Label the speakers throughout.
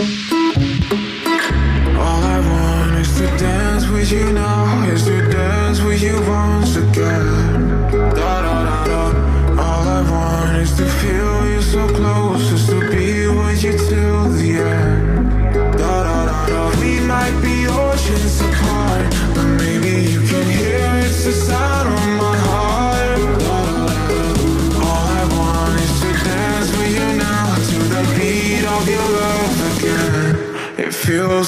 Speaker 1: All I want is to dance with you now, is to dance with you once again.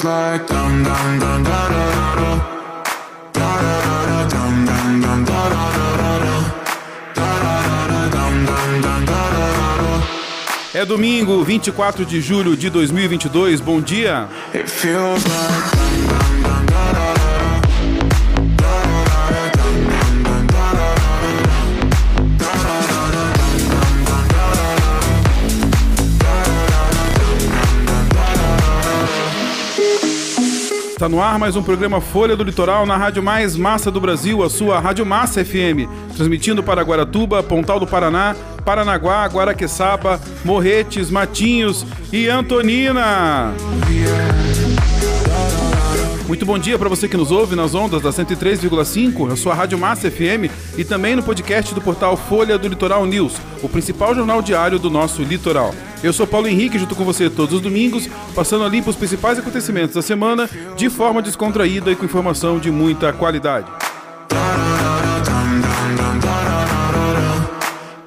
Speaker 1: Feels like dum dum dum da da da da. Da da da da dum dum dum da da da da da. Da da da dum dum dum da da da da.
Speaker 2: É domingo, 24 de julho de 2022. Bom dia.
Speaker 1: It feels like
Speaker 2: Está no ar mais um programa Folha do Litoral na Rádio Mais Massa do Brasil, a sua Rádio Massa FM, transmitindo para Guaratuba, Pontal do Paraná, Paranaguá, Guaraqueçaba, Morretes, Matinhos e Antonina. Muito bom dia para você que nos ouve nas ondas da 103,5, a sua Rádio Massa FM e também no podcast do portal Folha do Litoral News, o principal jornal diário do nosso litoral. Eu sou Paulo Henrique, junto com você todos os domingos, passando a limpo os principais acontecimentos da semana de forma descontraída e com informação de muita qualidade.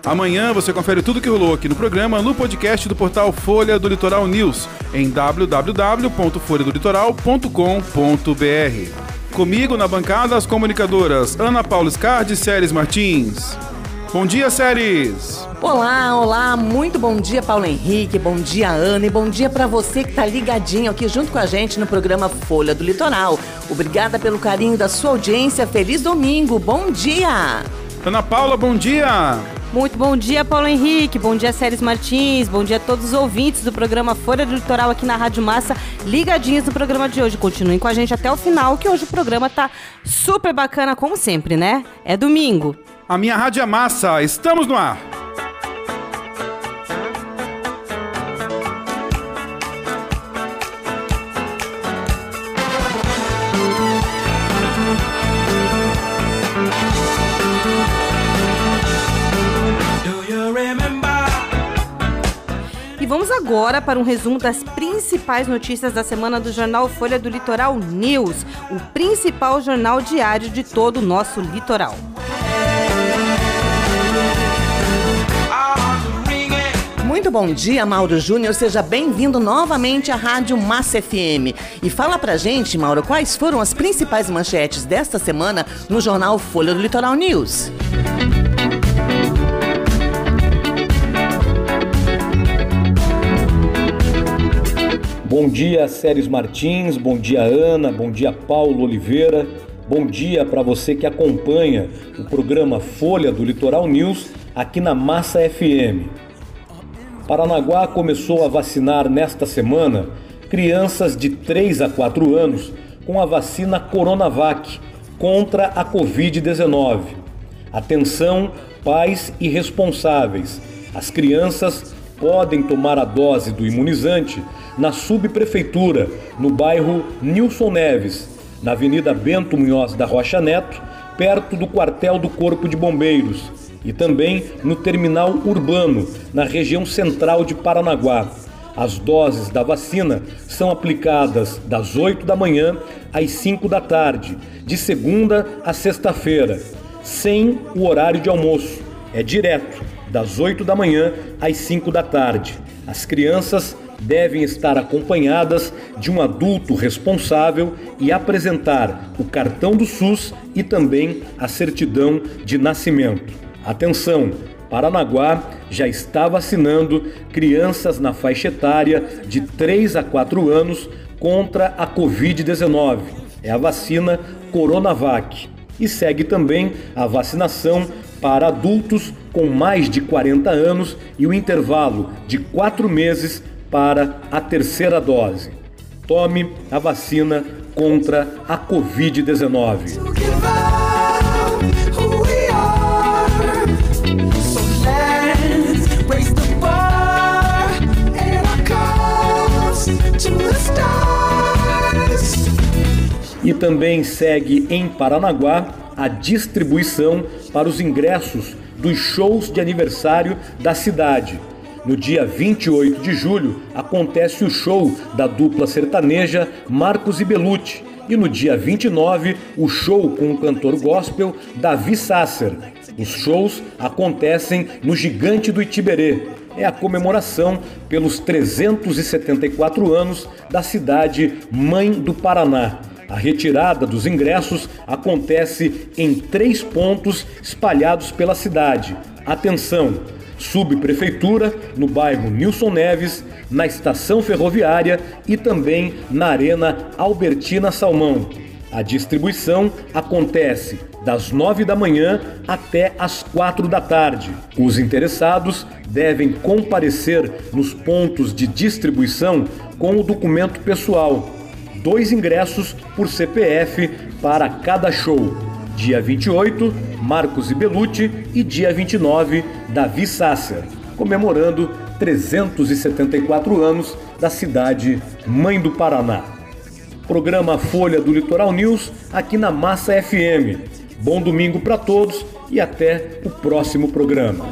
Speaker 2: Amanhã você confere tudo que rolou aqui no programa no podcast do portal Folha do Litoral News em www.folhadolitoral.com.br. Comigo na bancada as comunicadoras Ana Paula Scardi e Séries Martins. Bom dia, Séries!
Speaker 3: Olá, olá, muito bom dia, Paulo Henrique, bom dia, Ana, e bom dia para você que tá ligadinho aqui junto com a gente no programa Folha do Litoral. Obrigada pelo carinho da sua audiência, feliz domingo, bom dia!
Speaker 2: Ana Paula, bom dia!
Speaker 4: Muito bom dia, Paulo Henrique. Bom dia, Séries Martins. Bom dia a todos os ouvintes do programa Folha do Litoral aqui na Rádio Massa, ligadinhos no programa de hoje. Continuem com a gente até o final, que hoje o programa tá super bacana, como sempre, né? É domingo.
Speaker 2: A minha Rádio é Massa, estamos no ar!
Speaker 4: Vamos agora para um resumo das principais notícias da semana do jornal Folha do Litoral News, o principal jornal diário de todo o nosso litoral.
Speaker 3: Muito bom dia, Mauro Júnior. Seja bem-vindo novamente à Rádio Massa FM. E fala pra gente, Mauro, quais foram as principais manchetes desta semana no jornal Folha do Litoral News.
Speaker 5: Bom dia, Séries Martins, bom dia, Ana, bom dia, Paulo Oliveira, bom dia para você que acompanha o programa Folha do Litoral News aqui na Massa FM. Paranaguá começou a vacinar nesta semana crianças de 3 a 4 anos com a vacina Coronavac contra a Covid-19. Atenção, pais e responsáveis. As crianças podem tomar a dose do imunizante na subprefeitura, no bairro Nilson Neves, na Avenida Bento Munhoz da Rocha Neto, perto do quartel do Corpo de Bombeiros, e também no terminal urbano, na região central de Paranaguá. As doses da vacina são aplicadas das 8 da manhã às 5 da tarde, de segunda a sexta-feira, sem o horário de almoço. É direto, das 8 da manhã às 5 da tarde. As crianças devem estar acompanhadas de um adulto responsável e apresentar o cartão do SUS e também a certidão de nascimento. Atenção! Paranaguá já está vacinando crianças na faixa etária de 3 a 4 anos contra a Covid-19. É a vacina Coronavac. E segue também a vacinação para adultos com mais de 40 anos e o intervalo de 4 meses para a terceira dose. Tome a vacina contra a Covid-19.
Speaker 1: give out who we are. So let's raise the bar and our cups
Speaker 5: E também segue em Paranaguá a distribuição para os ingressos dos shows de aniversário da cidade. No dia 28 de julho acontece o show da dupla sertaneja Marcos e Belucci. E no dia 29, o show com o cantor gospel Davi Sasser. Os shows acontecem no Gigante do Itiberê. É a comemoração pelos 374 anos da cidade Mãe do Paraná. A retirada dos ingressos acontece em três pontos espalhados pela cidade. Atenção! Subprefeitura, no bairro Nilson Neves, na estação ferroviária e também na Arena Albertina Salmão. A distribuição acontece das 9 da manhã até as 4 da tarde. Os interessados devem comparecer nos pontos de distribuição com o documento pessoal. Dois ingressos por CPF para cada show. Dia 28, Marcos e Belucci e dia 29, Davi Sasser, comemorando 374 anos da cidade Mãe do Paraná. Programa Folha do Litoral News aqui na Massa FM. Bom domingo para todos e até o próximo programa.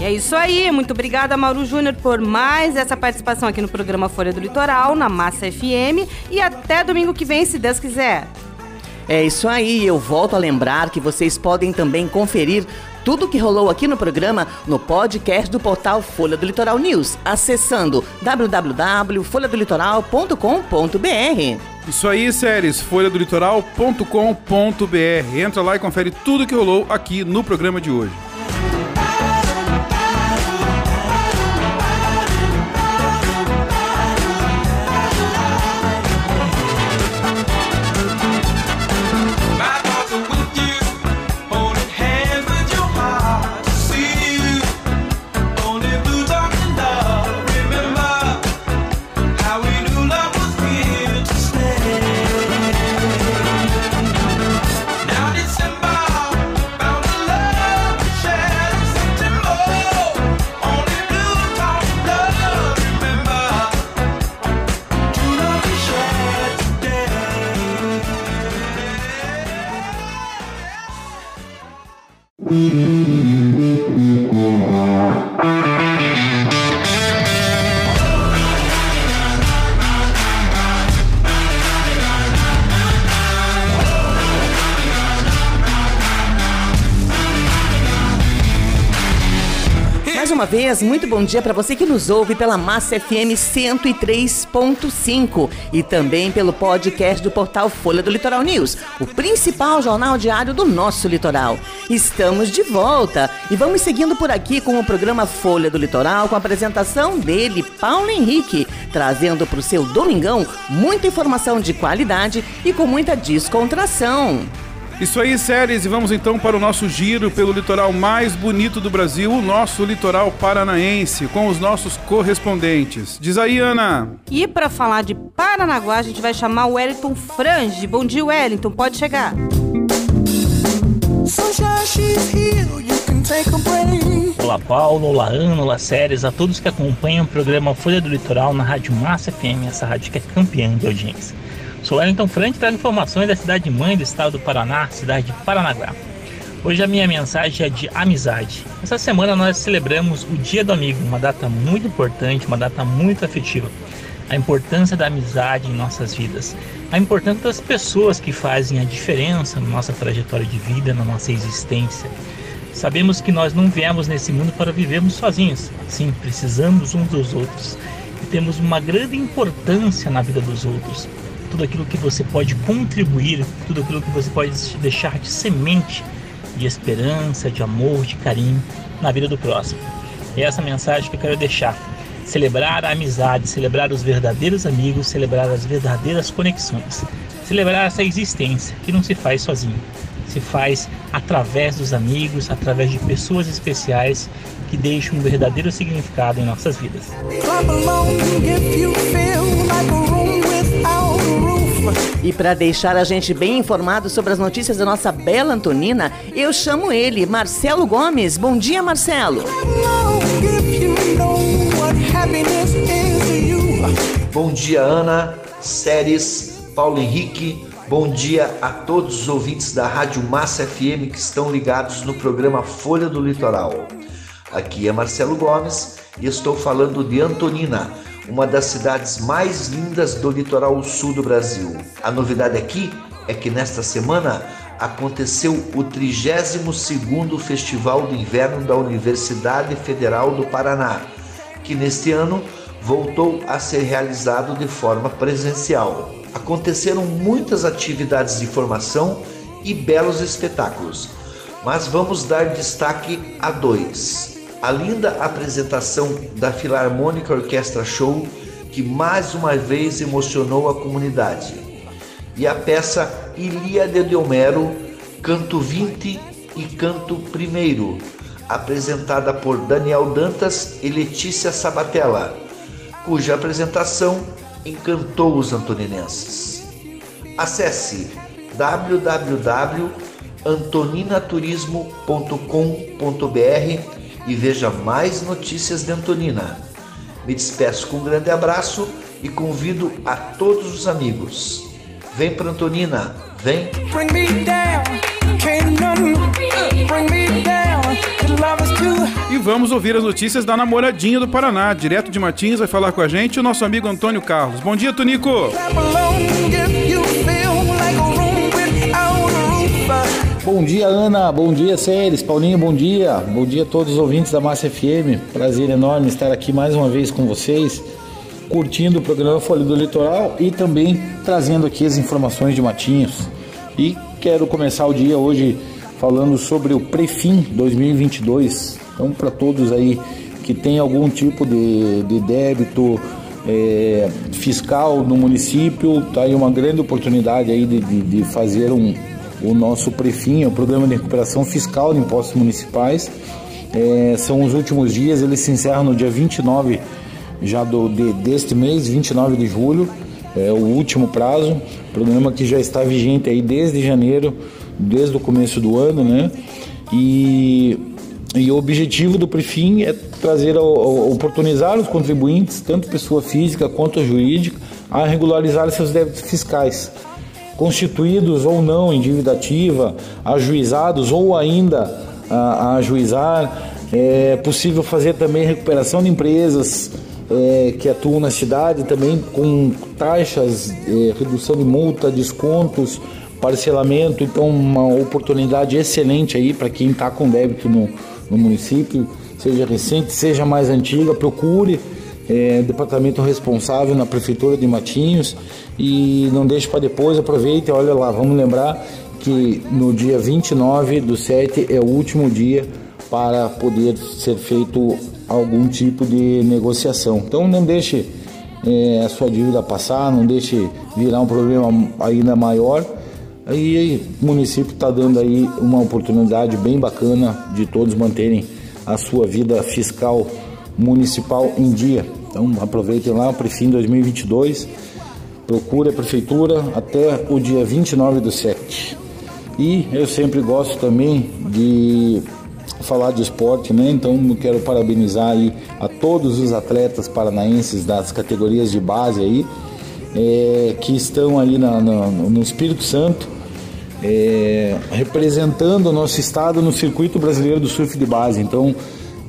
Speaker 4: E é isso aí, muito obrigada Mauro Júnior por mais essa participação aqui no programa Folha do Litoral, na Massa FM e até domingo que vem, se Deus quiser.
Speaker 3: É isso aí, eu volto a lembrar que vocês podem também conferir tudo que rolou aqui no programa no podcast do portal Folha do Litoral News, acessando www.folhadolitoral.com.br.
Speaker 2: Isso aí, séries, folhadolitoral.com.br. Entra lá e confere tudo que rolou aqui no programa de hoje.
Speaker 3: Uma vez, muito bom dia para você que nos ouve pela Massa FM 103.5 e também pelo podcast do portal Folha do Litoral News, o principal jornal diário do nosso litoral. Estamos de volta e vamos seguindo por aqui com o programa Folha do Litoral com a apresentação dele, Paulo Henrique, trazendo para o seu domingão muita informação de qualidade e com muita descontração.
Speaker 2: Isso aí, séries, e vamos então para o nosso giro pelo litoral mais bonito do Brasil, o nosso litoral paranaense, com os nossos correspondentes. Diz aí, Ana.
Speaker 4: E para falar de Paranaguá, a gente vai chamar o Wellington Frange. Bom dia, Wellington, pode chegar.
Speaker 6: Olá Paulo, olá Ana, olá Séries, a todos que acompanham o programa Folha do Litoral na Rádio Massa FM, essa rádio que é campeã de audiência. Sou Wellington Frank traz informações da cidade mãe do estado do Paraná, cidade de Paranaguá. Hoje a minha mensagem é de amizade. Essa semana nós celebramos o Dia do Amigo, uma data muito importante, uma data muito afetiva. A importância da amizade em nossas vidas, a importância das pessoas que fazem a diferença na nossa trajetória de vida, na nossa existência. Sabemos que nós não viemos nesse mundo para vivermos sozinhos. Sim, precisamos uns dos outros e temos uma grande importância na vida dos outros tudo aquilo que você pode contribuir, tudo aquilo que você pode deixar de semente de esperança, de amor, de carinho na vida do próximo. É essa mensagem que eu quero deixar. Celebrar a amizade, celebrar os verdadeiros amigos, celebrar as verdadeiras conexões. Celebrar essa existência que não se faz sozinho, se faz através dos amigos, através de pessoas especiais que deixam um verdadeiro significado em nossas vidas.
Speaker 3: E para deixar a gente bem informado sobre as notícias da nossa bela Antonina, eu chamo ele, Marcelo Gomes. Bom dia, Marcelo.
Speaker 7: Bom dia, Ana, Séries, Paulo Henrique. Bom dia a todos os ouvintes da Rádio Massa FM que estão ligados no programa Folha do Litoral. Aqui é Marcelo Gomes e estou falando de Antonina, uma das cidades mais lindas do litoral sul do Brasil. A novidade aqui é que nesta semana aconteceu o 32º Festival do Inverno da Universidade Federal do Paraná, que neste ano voltou a ser realizado de forma presencial. Aconteceram muitas atividades de formação e belos espetáculos, mas vamos dar destaque a dois. A linda apresentação da Filarmônica Orquestra Show, que mais uma vez emocionou a comunidade, e a peça Ilíada de Homero, Canto 20 e Canto 1, apresentada por Daniel Dantas e Letícia Sabatella cuja apresentação encantou os antoninenses. Acesse www.antoninaturismo.com.br e veja mais notícias de Antonina. Me despeço com um grande abraço e convido a todos os amigos. Vem para Antonina, vem! Bring me down, can't none, bring me
Speaker 2: down, love is too e vamos ouvir as notícias da namoradinha do Paraná. Direto de Martins vai falar com a gente o nosso amigo Antônio Carlos. Bom dia, Tonico!
Speaker 8: Bom dia, Ana. Bom dia, Séries. Paulinho, bom dia. Bom dia a todos os ouvintes da Massa FM. Prazer enorme estar aqui mais uma vez com vocês, curtindo o programa Folha do Litoral e também trazendo aqui as informações de Matinhos. E quero começar o dia hoje falando sobre o Prefim 2022, então, para todos aí que tem algum tipo de, de débito é, fiscal no município, tá aí uma grande oportunidade aí de, de, de fazer um, o nosso Prefim, o Programa de Recuperação Fiscal de Impostos Municipais. É, são os últimos dias, eles se encerram no dia 29 já do, de, deste mês, 29 de julho, é o último prazo, programa que já está vigente aí desde janeiro, desde o começo do ano, né? E e o objetivo do Prefim é trazer, oportunizar os contribuintes, tanto pessoa física quanto jurídica, a regularizar seus débitos fiscais, constituídos ou não em dívida ativa, ajuizados ou ainda a, a ajuizar. É possível fazer também recuperação de empresas é, que atuam na cidade, também com taxas, é, redução de multa, descontos, parcelamento. Então, uma oportunidade excelente aí para quem está com débito no no município, seja recente, seja mais antiga, procure é, departamento responsável na prefeitura de Matinhos e não deixe para depois, aproveite, olha lá, vamos lembrar que no dia 29 do 7 é o último dia para poder ser feito algum tipo de negociação. Então não deixe é, a sua dívida passar, não deixe virar um problema ainda maior Aí o município está dando aí uma oportunidade bem bacana de todos manterem a sua vida fiscal municipal em dia. Então aproveitem lá o Prefim 2022, procure a prefeitura até o dia 29 do 7. E eu sempre gosto também de falar de esporte, né? Então quero parabenizar aí a todos os atletas paranaenses das categorias de base aí, é, que estão aí na, na, no Espírito Santo é, representando o nosso estado no circuito brasileiro do surf de base. Então,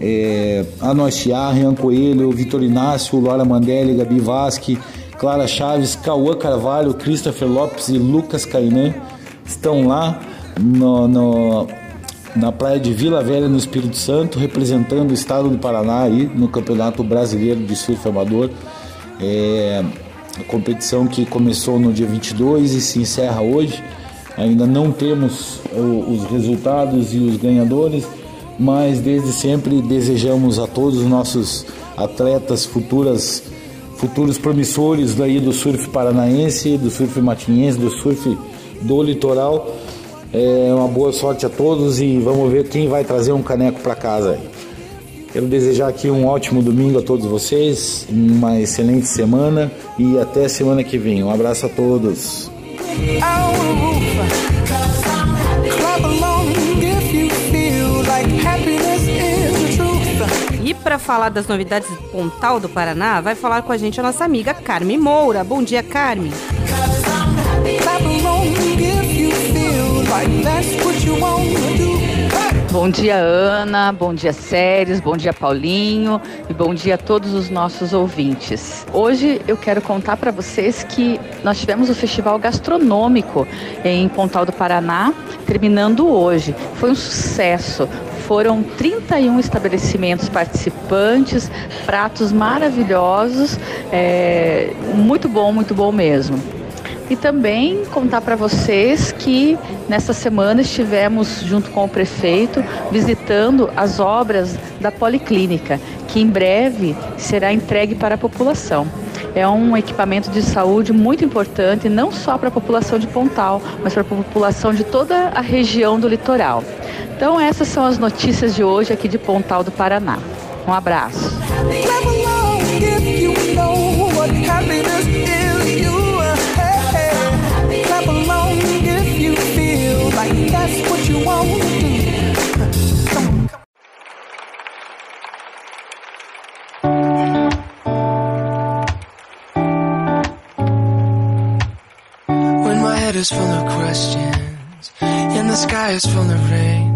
Speaker 8: é, Anochiá, Rian Coelho, Vitor Inácio, Laura Mandelli, Gabi Vasque, Clara Chaves, Cauã Carvalho, Christopher Lopes e Lucas Cainan estão lá no, no, na praia de Vila Velha, no Espírito Santo, representando o estado do Paraná aí no Campeonato Brasileiro de Surf Amador. É, a competição que começou no dia 22 e se encerra hoje. Ainda não temos os resultados e os ganhadores, mas desde sempre desejamos a todos os nossos atletas futuras futuros promissores daí do surf paranaense, do surf matinhense, do surf do litoral. É uma boa sorte a todos e vamos ver quem vai trazer um caneco para casa. Quero desejar aqui um ótimo domingo a todos vocês, uma excelente semana e até semana que vem. Um abraço a todos.
Speaker 4: Para falar das novidades do Pontal do Paraná, vai falar com a gente a nossa amiga Carmen Moura. Bom dia, Carmen.
Speaker 9: Bom dia, Ana. Bom dia, Séries. Bom dia, Paulinho. E bom dia a todos os nossos ouvintes. Hoje eu quero contar para vocês que nós tivemos o Festival Gastronômico em Pontal do Paraná, terminando hoje. Foi um sucesso. Foram 31 estabelecimentos participantes, pratos maravilhosos, é, muito bom, muito bom mesmo. E também contar para vocês que nessa semana estivemos junto com o prefeito visitando as obras da Policlínica, que em breve será entregue para a população. É um equipamento de saúde muito importante, não só para a população de Pontal, mas para a população de toda a região do litoral. Então, essas são as notícias de hoje aqui de Pontal do Paraná. Um abraço.
Speaker 1: When my head is full of questions and the sky is full of rain.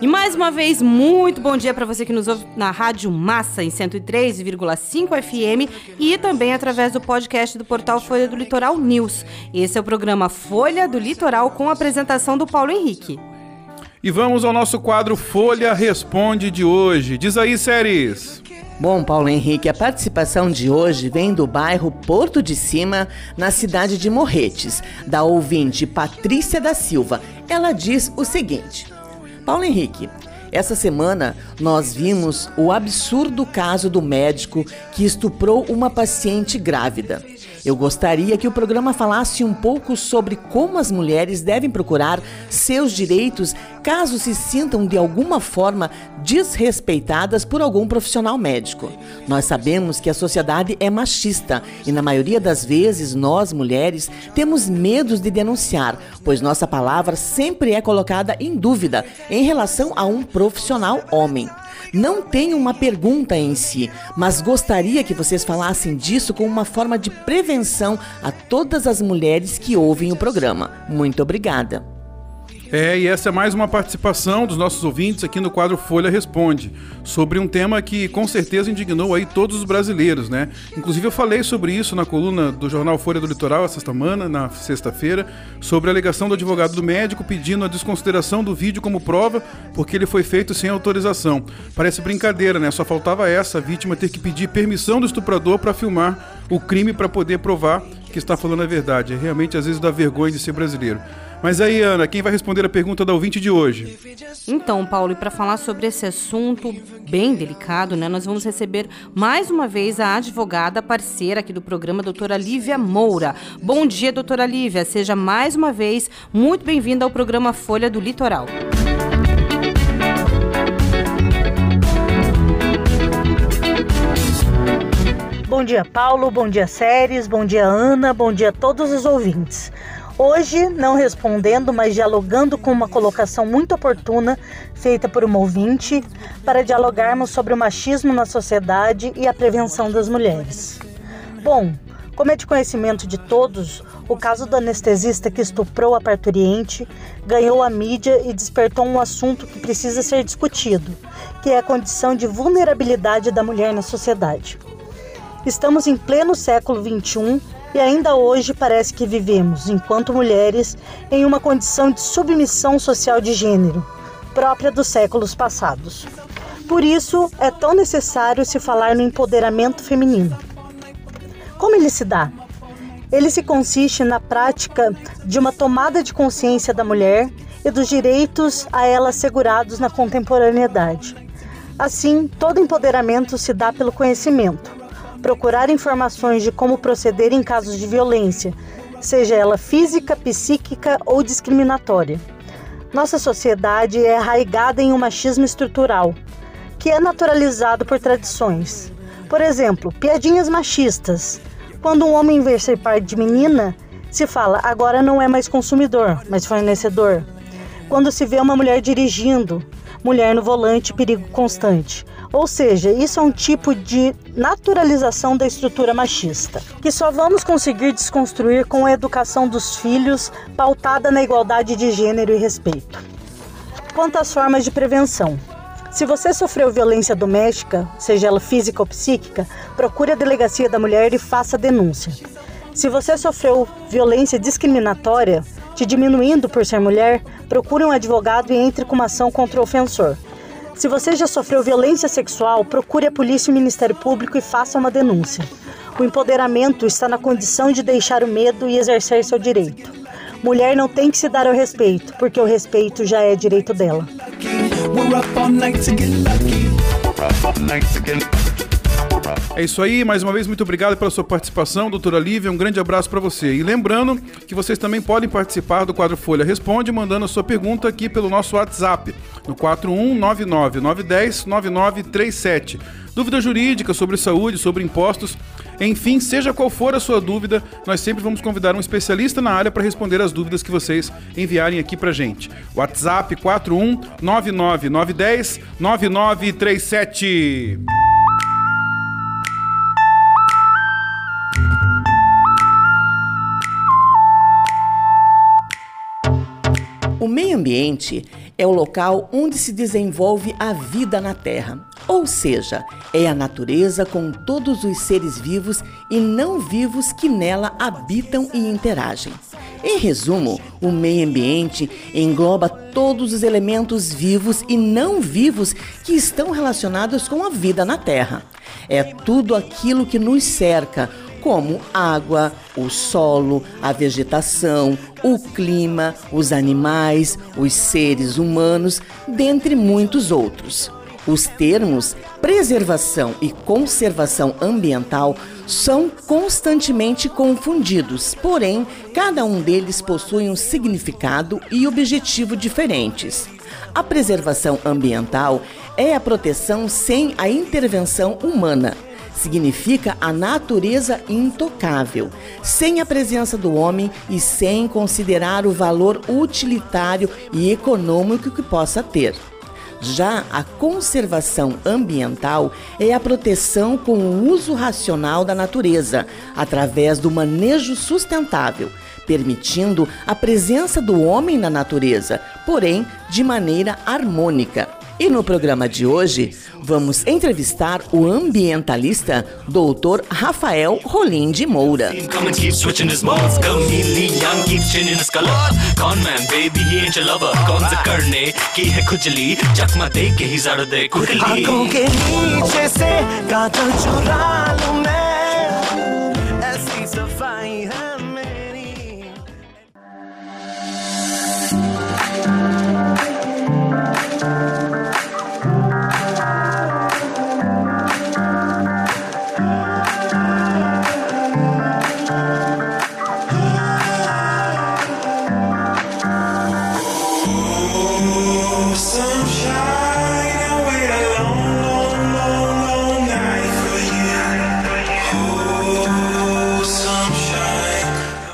Speaker 4: E mais uma vez, muito bom dia para você que nos ouve na Rádio Massa, em 103,5 FM e também através do podcast do portal Folha do Litoral News. Esse é o programa Folha do Litoral com a apresentação do Paulo Henrique.
Speaker 2: E vamos ao nosso quadro Folha Responde de hoje. Diz aí, séries.
Speaker 3: Bom, Paulo Henrique, a participação de hoje vem do bairro Porto de Cima, na cidade de Morretes, da ouvinte Patrícia da Silva. Ela diz o seguinte: Paulo Henrique, essa semana nós vimos o absurdo caso do médico que estuprou uma paciente grávida. Eu gostaria que o programa falasse um pouco sobre como as mulheres devem procurar seus direitos caso se sintam de alguma forma desrespeitadas por algum profissional médico. Nós sabemos que a sociedade é machista e, na maioria das vezes, nós mulheres temos medos de denunciar, pois nossa palavra sempre é colocada em dúvida em relação a um profissional homem. Não tenho uma pergunta em si, mas gostaria que vocês falassem disso como uma forma de prevenção a todas as mulheres que ouvem o programa. Muito obrigada.
Speaker 2: É, e essa é mais uma participação dos nossos ouvintes aqui no quadro Folha Responde, sobre um tema que com certeza indignou aí todos os brasileiros, né? Inclusive eu falei sobre isso na coluna do jornal Folha do Litoral essa semana, na sexta-feira, sobre a alegação do advogado do médico pedindo a desconsideração do vídeo como prova, porque ele foi feito sem autorização. Parece brincadeira, né? Só faltava essa, a vítima ter que pedir permissão do estuprador para filmar o crime para poder provar que está falando a verdade. É realmente às vezes dá vergonha de ser brasileiro. Mas aí, Ana, quem vai responder a pergunta da ouvinte de hoje?
Speaker 4: Então, Paulo, e para falar sobre esse assunto bem delicado, né, nós vamos receber mais uma vez a advogada parceira aqui do programa, doutora Lívia Moura. Bom dia, doutora Lívia. Seja mais uma vez muito bem-vinda ao programa Folha do Litoral.
Speaker 10: Bom dia, Paulo. Bom dia, Séries. Bom dia, Ana. Bom dia a todos os ouvintes. Hoje, não respondendo, mas dialogando com uma colocação muito oportuna feita por uma ouvinte, para dialogarmos sobre o machismo na sociedade e a prevenção das mulheres. Bom, como é de conhecimento de todos, o caso do anestesista que estuprou a parturiente ganhou a mídia e despertou um assunto que precisa ser discutido, que é a condição de vulnerabilidade da mulher na sociedade. Estamos em pleno século XXI e ainda hoje parece que vivemos, enquanto mulheres, em uma condição de submissão social de gênero, própria dos séculos passados. Por isso, é tão necessário se falar no empoderamento feminino. Como ele se dá? Ele se consiste na prática de uma tomada de consciência da mulher e dos direitos a ela assegurados na contemporaneidade. Assim, todo empoderamento se dá pelo conhecimento procurar informações de como proceder em casos de violência, seja ela física, psíquica ou discriminatória. Nossa sociedade é arraigada em um machismo estrutural. que é naturalizado por tradições. Por exemplo, piadinhas machistas. Quando um homem vê ser pai de menina, se fala agora não é mais consumidor, mas fornecedor. Quando se vê uma mulher dirigindo, mulher no volante, perigo constante. Ou seja, isso é um tipo de naturalização da estrutura machista, que só vamos conseguir desconstruir com a educação dos filhos pautada na igualdade de gênero e respeito. Quanto às formas de prevenção. Se você sofreu violência doméstica, seja ela física ou psíquica, procure a delegacia da mulher e faça a denúncia. Se você sofreu violência discriminatória, te diminuindo por ser mulher, procure um advogado e entre com uma ação contra o ofensor. Se você já sofreu violência sexual, procure a polícia e o Ministério Público e faça uma denúncia. O empoderamento está na condição de deixar o medo e exercer seu direito. Mulher não tem que se dar ao respeito, porque o respeito já é direito dela.
Speaker 2: É isso aí, mais uma vez, muito obrigado pela sua participação, doutora Lívia. Um grande abraço para você. E lembrando que vocês também podem participar do quadro Folha Responde, mandando a sua pergunta aqui pelo nosso WhatsApp, no 41999109937. Dúvida jurídica sobre saúde, sobre impostos, enfim, seja qual for a sua dúvida, nós sempre vamos convidar um especialista na área para responder as dúvidas que vocês enviarem aqui para gente. WhatsApp 4199910
Speaker 3: O meio ambiente é o local onde se desenvolve a vida na Terra, ou seja, é a natureza com todos os seres vivos e não vivos que nela habitam e interagem. Em resumo, o meio ambiente engloba todos os elementos vivos e não vivos que estão relacionados com a vida na Terra. É tudo aquilo que nos cerca, como água, o solo, a vegetação, o clima, os animais, os seres humanos, dentre muitos outros. Os termos preservação e conservação ambiental são constantemente confundidos, porém, cada um deles possui um significado e objetivo diferentes. A preservação ambiental é a proteção sem a intervenção humana significa a natureza intocável, sem a presença do homem e sem considerar o valor utilitário e econômico que possa ter. Já a conservação ambiental é a proteção com o uso racional da natureza, através do manejo sustentável, permitindo a presença do homem na natureza, porém de maneira harmônica. E no programa de hoje, vamos entrevistar o ambientalista Dr. Rafael Rolim de Moura.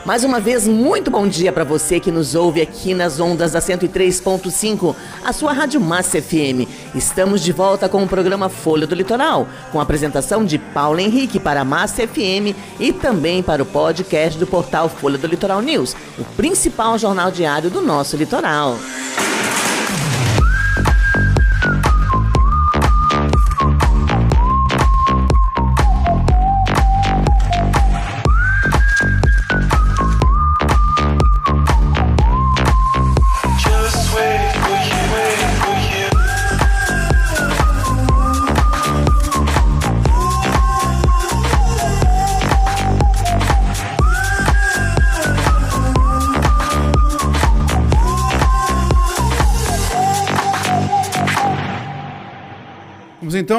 Speaker 3: Mais uma vez, muito bom dia para você que nos ouve aqui nas ondas da 103.5, a sua Rádio Massa FM. Estamos de volta com o programa Folha do Litoral, com a apresentação de Paulo Henrique para a Massa FM e também para o podcast do portal Folha do Litoral News, o principal jornal diário do nosso litoral.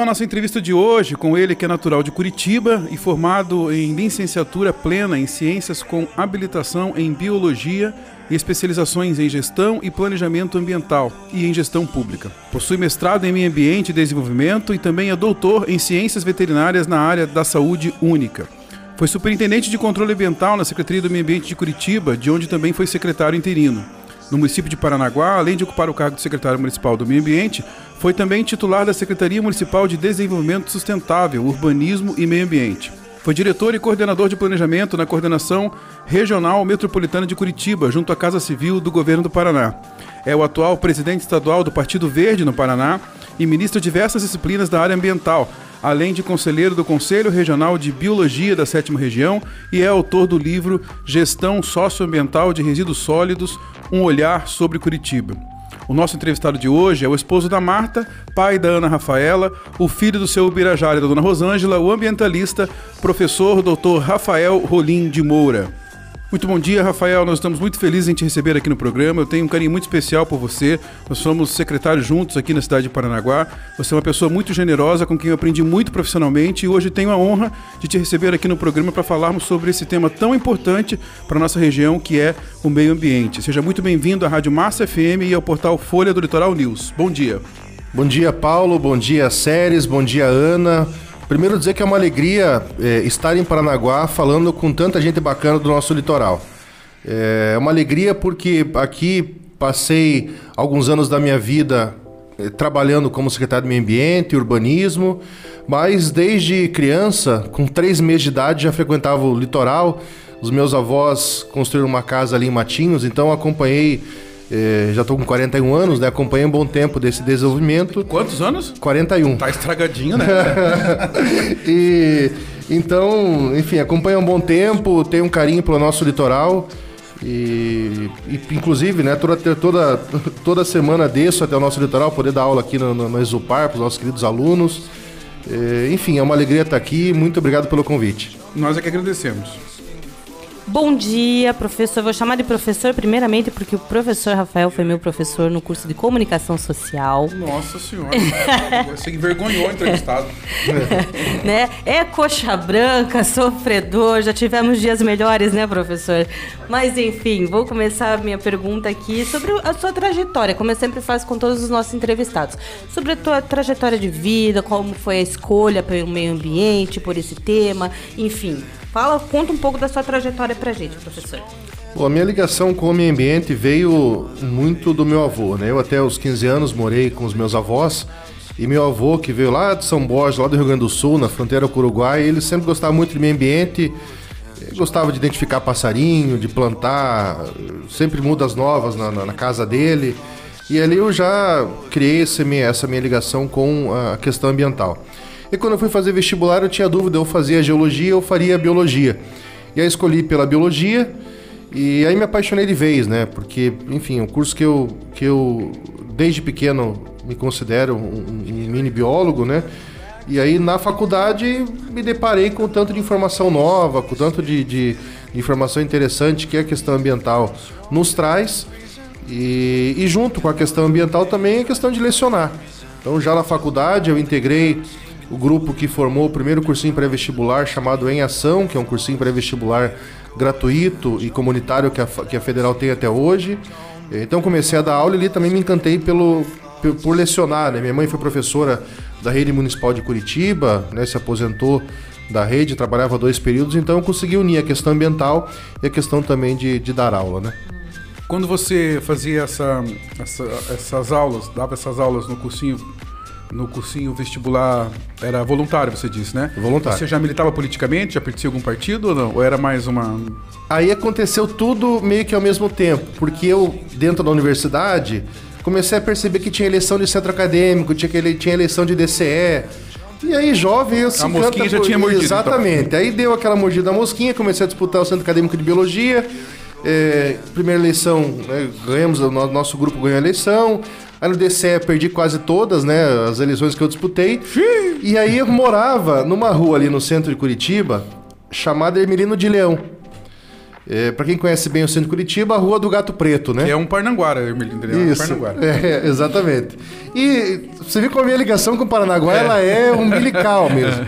Speaker 2: Nossa entrevista de hoje com ele, que é natural de Curitiba e formado em licenciatura plena em Ciências com habilitação em Biologia e especializações em Gestão e Planejamento Ambiental e em Gestão Pública. Possui mestrado em Meio Ambiente e Desenvolvimento e também é doutor em Ciências Veterinárias na área da Saúde Única. Foi superintendente de controle ambiental na Secretaria do Meio Ambiente de Curitiba, de onde também foi secretário interino. No município de Paranaguá, além de ocupar o cargo de secretário municipal do Meio Ambiente, foi também titular da Secretaria Municipal de Desenvolvimento Sustentável, Urbanismo e Meio Ambiente. Foi diretor e coordenador de planejamento na Coordenação Regional Metropolitana de Curitiba, junto à Casa Civil do Governo do Paraná. É o atual presidente estadual do Partido Verde no Paraná e ministro de diversas disciplinas da área ambiental, além de conselheiro do Conselho Regional de Biologia da Sétima Região e é autor do livro Gestão Socioambiental de Resíduos Sólidos: Um Olhar sobre Curitiba. O nosso entrevistado de hoje é o esposo da Marta, pai da Ana Rafaela, o filho do seu Ubirajara da Dona Rosângela, o ambientalista, professor Dr. Rafael Rolim de Moura. Muito bom dia, Rafael. Nós estamos muito felizes em te receber aqui no programa. Eu tenho um carinho muito especial por você. Nós somos secretários juntos aqui na cidade de Paranaguá. Você é uma pessoa muito generosa, com quem eu aprendi muito profissionalmente e hoje tenho a honra de te receber aqui no programa para falarmos sobre esse tema tão importante para a nossa região, que é o meio ambiente. Seja muito bem-vindo à Rádio Massa FM e ao portal Folha do Litoral News. Bom dia.
Speaker 11: Bom dia, Paulo. Bom dia, Séries. Bom dia, Ana. Primeiro dizer que é uma alegria é, estar em Paranaguá falando com tanta gente bacana do nosso litoral. É uma alegria porque aqui passei alguns anos da minha vida é, trabalhando como secretário de Meio Ambiente e Urbanismo, mas desde criança, com três meses de idade, já frequentava o litoral. Os meus avós construíram uma casa ali em Matinhos, então acompanhei é, já estou com 41 anos, né? Acompanhei um bom tempo desse desenvolvimento.
Speaker 2: Quantos anos?
Speaker 11: 41.
Speaker 2: Tá estragadinho, né?
Speaker 11: e então, enfim, acompanha um bom tempo, tenho um carinho pelo nosso litoral. E, e, inclusive, né, toda, toda, toda semana desço até o nosso litoral, poder dar aula aqui no, no, no Exupar para os nossos queridos alunos. É, enfim, é uma alegria estar aqui. Muito obrigado pelo convite.
Speaker 2: Nós é que agradecemos.
Speaker 4: Bom dia, professor. Vou chamar de professor primeiramente porque o professor Rafael foi meu professor no curso de comunicação social.
Speaker 2: Nossa senhora. Você envergonhou o entrevistado.
Speaker 4: né? É coxa branca, sofredor. Já tivemos dias melhores, né, professor? Mas enfim, vou começar a minha pergunta aqui sobre a sua trajetória, como eu sempre faço com todos os nossos entrevistados. Sobre a tua trajetória de vida, como foi a escolha pelo meio ambiente, por esse tema, enfim. Fala, conta um pouco da sua trajetória pra gente, professor.
Speaker 11: Bom, a minha ligação com o meio ambiente veio muito do meu avô, né? Eu até os 15 anos morei com os meus avós e meu avô, que veio lá de São Borges, lá do Rio Grande do Sul, na fronteira com o Uruguai, ele sempre gostava muito de meio ambiente, gostava de identificar passarinho, de plantar, sempre mudas novas na, na, na casa dele. E ali eu já criei essa minha ligação com a questão ambiental. E quando eu fui fazer vestibular, eu tinha dúvida, eu fazia geologia ou faria biologia. E aí escolhi pela biologia e aí me apaixonei de vez, né? Porque, enfim, é um curso que eu, que eu desde pequeno me considero um, um mini biólogo, né? E aí na faculdade me deparei com tanto de informação nova, com tanto de, de, informação interessante que a questão ambiental nos traz. E, e junto com a questão ambiental também a questão de lecionar. Então já na faculdade eu integrei o grupo que formou o primeiro cursinho pré-vestibular chamado Em Ação, que é um cursinho pré-vestibular gratuito e comunitário que a, que a Federal tem até hoje. Então comecei a dar aula e ali também me encantei pelo, por lecionar. Né? Minha mãe foi professora da rede municipal de Curitiba, né? se aposentou da rede, trabalhava dois períodos, então eu consegui unir a questão ambiental e a questão também de, de dar aula. Né?
Speaker 2: Quando você fazia essa, essa, essas aulas, dava essas aulas no cursinho no cursinho vestibular era voluntário, você disse, né?
Speaker 11: Voluntário.
Speaker 2: Você já militava politicamente? Já pertencia a algum partido ou não? Ou era mais uma.
Speaker 11: Aí aconteceu tudo meio que ao mesmo tempo, porque eu, dentro da universidade, comecei a perceber que tinha eleição de centro acadêmico, tinha, que tinha eleição de DCE. E aí, jovem, eu se
Speaker 2: A mosquinha já tinha mordido.
Speaker 11: Então. Exatamente. Então. Aí deu aquela mordida da mosquinha, comecei a disputar o centro acadêmico de biologia. É, primeira eleição, né, ganhamos, o nosso grupo ganhou a eleição. Aí no DCE perdi quase todas, né? As eleições que eu disputei. E aí eu morava numa rua ali no centro de Curitiba, chamada Ermelino de Leão. É, para quem conhece bem o centro de Curitiba, a Rua do Gato Preto, né?
Speaker 2: Que é um Parnanguara, entendeu? É um
Speaker 11: Isso,
Speaker 2: Parnanguara.
Speaker 11: é, exatamente. E você viu como a minha ligação com o Paranaguá, ela é umbilical mesmo.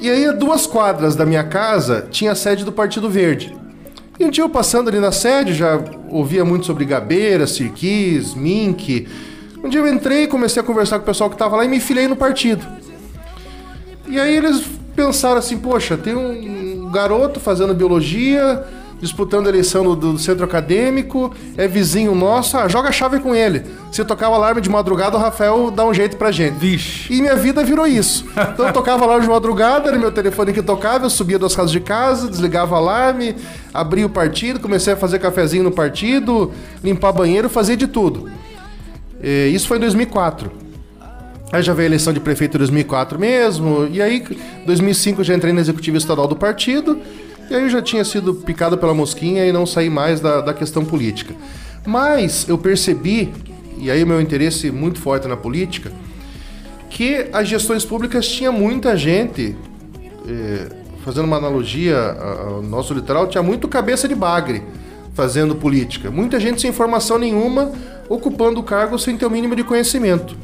Speaker 11: E aí, a duas quadras da minha casa, tinha a sede do Partido Verde. E um dia eu passando ali na sede, já ouvia muito sobre Gabeira, Sirquis, Mink. Um dia eu entrei, comecei a conversar com o pessoal que estava lá e me enfilei no partido. E aí eles pensaram assim, poxa, tem um garoto fazendo biologia, disputando a eleição do, do centro acadêmico, é vizinho nosso, ah, joga a chave com ele. Se tocava alarme de madrugada, o Rafael dá um jeito pra gente.
Speaker 2: Vixe.
Speaker 11: E minha vida virou isso. Então eu tocava alarme de madrugada, era meu telefone que tocava, eu subia das casas de casa, desligava o alarme, abria o partido, comecei a fazer cafezinho no partido, limpar banheiro, fazer de tudo. E isso foi em 2004. Aí já veio a eleição de prefeito em 2004 mesmo, e aí em 2005 eu já entrei na executiva estadual do partido, e aí eu já tinha sido picado pela mosquinha e não saí mais da, da questão política. Mas eu percebi, e aí o meu interesse muito forte na política, que as gestões públicas tinha muita gente, eh, fazendo uma analogia ao nosso litoral, tinha muito cabeça de bagre fazendo política. Muita gente sem formação nenhuma, ocupando o cargo sem ter o mínimo de conhecimento.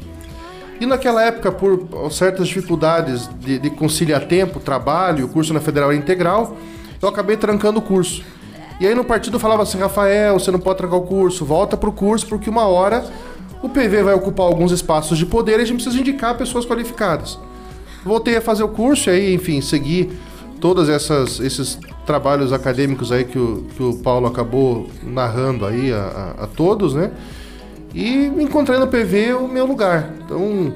Speaker 11: E naquela época, por certas dificuldades de, de conciliar tempo, trabalho, o curso na Federal era integral, eu acabei trancando o curso. E aí no partido falava assim, Rafael, você não pode trancar o curso, volta pro curso, porque uma hora o PV vai ocupar alguns espaços de poder e a gente precisa indicar pessoas qualificadas. Voltei a fazer o curso e aí, enfim, segui todos esses trabalhos acadêmicos aí que o, que o Paulo acabou narrando aí a, a- a todos, né? E encontrei no PV o meu lugar. Então,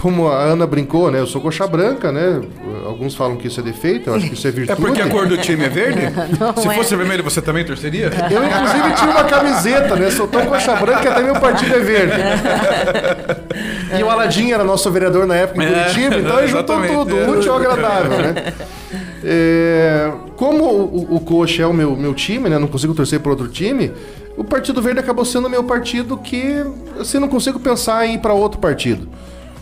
Speaker 11: como a Ana brincou, né? Eu sou coxa branca, né? Alguns falam que isso é defeito, eu acho que isso é
Speaker 2: É
Speaker 11: virtude.
Speaker 2: porque a cor do time é verde? Se
Speaker 10: é.
Speaker 2: fosse vermelho, você também torceria?
Speaker 11: Eu, inclusive, tinha uma camiseta, né? Sou tão coxa branca que até meu partido é verde. E o Aladim era nosso vereador na época em
Speaker 2: É,
Speaker 11: Curitiba, então ele juntou tudo, útil ao agradável, né? É, como o, o Coxa é o meu, meu time, né? Não consigo torcer por outro time. O Partido Verde acabou sendo o meu partido que assim não consigo pensar em ir para outro partido.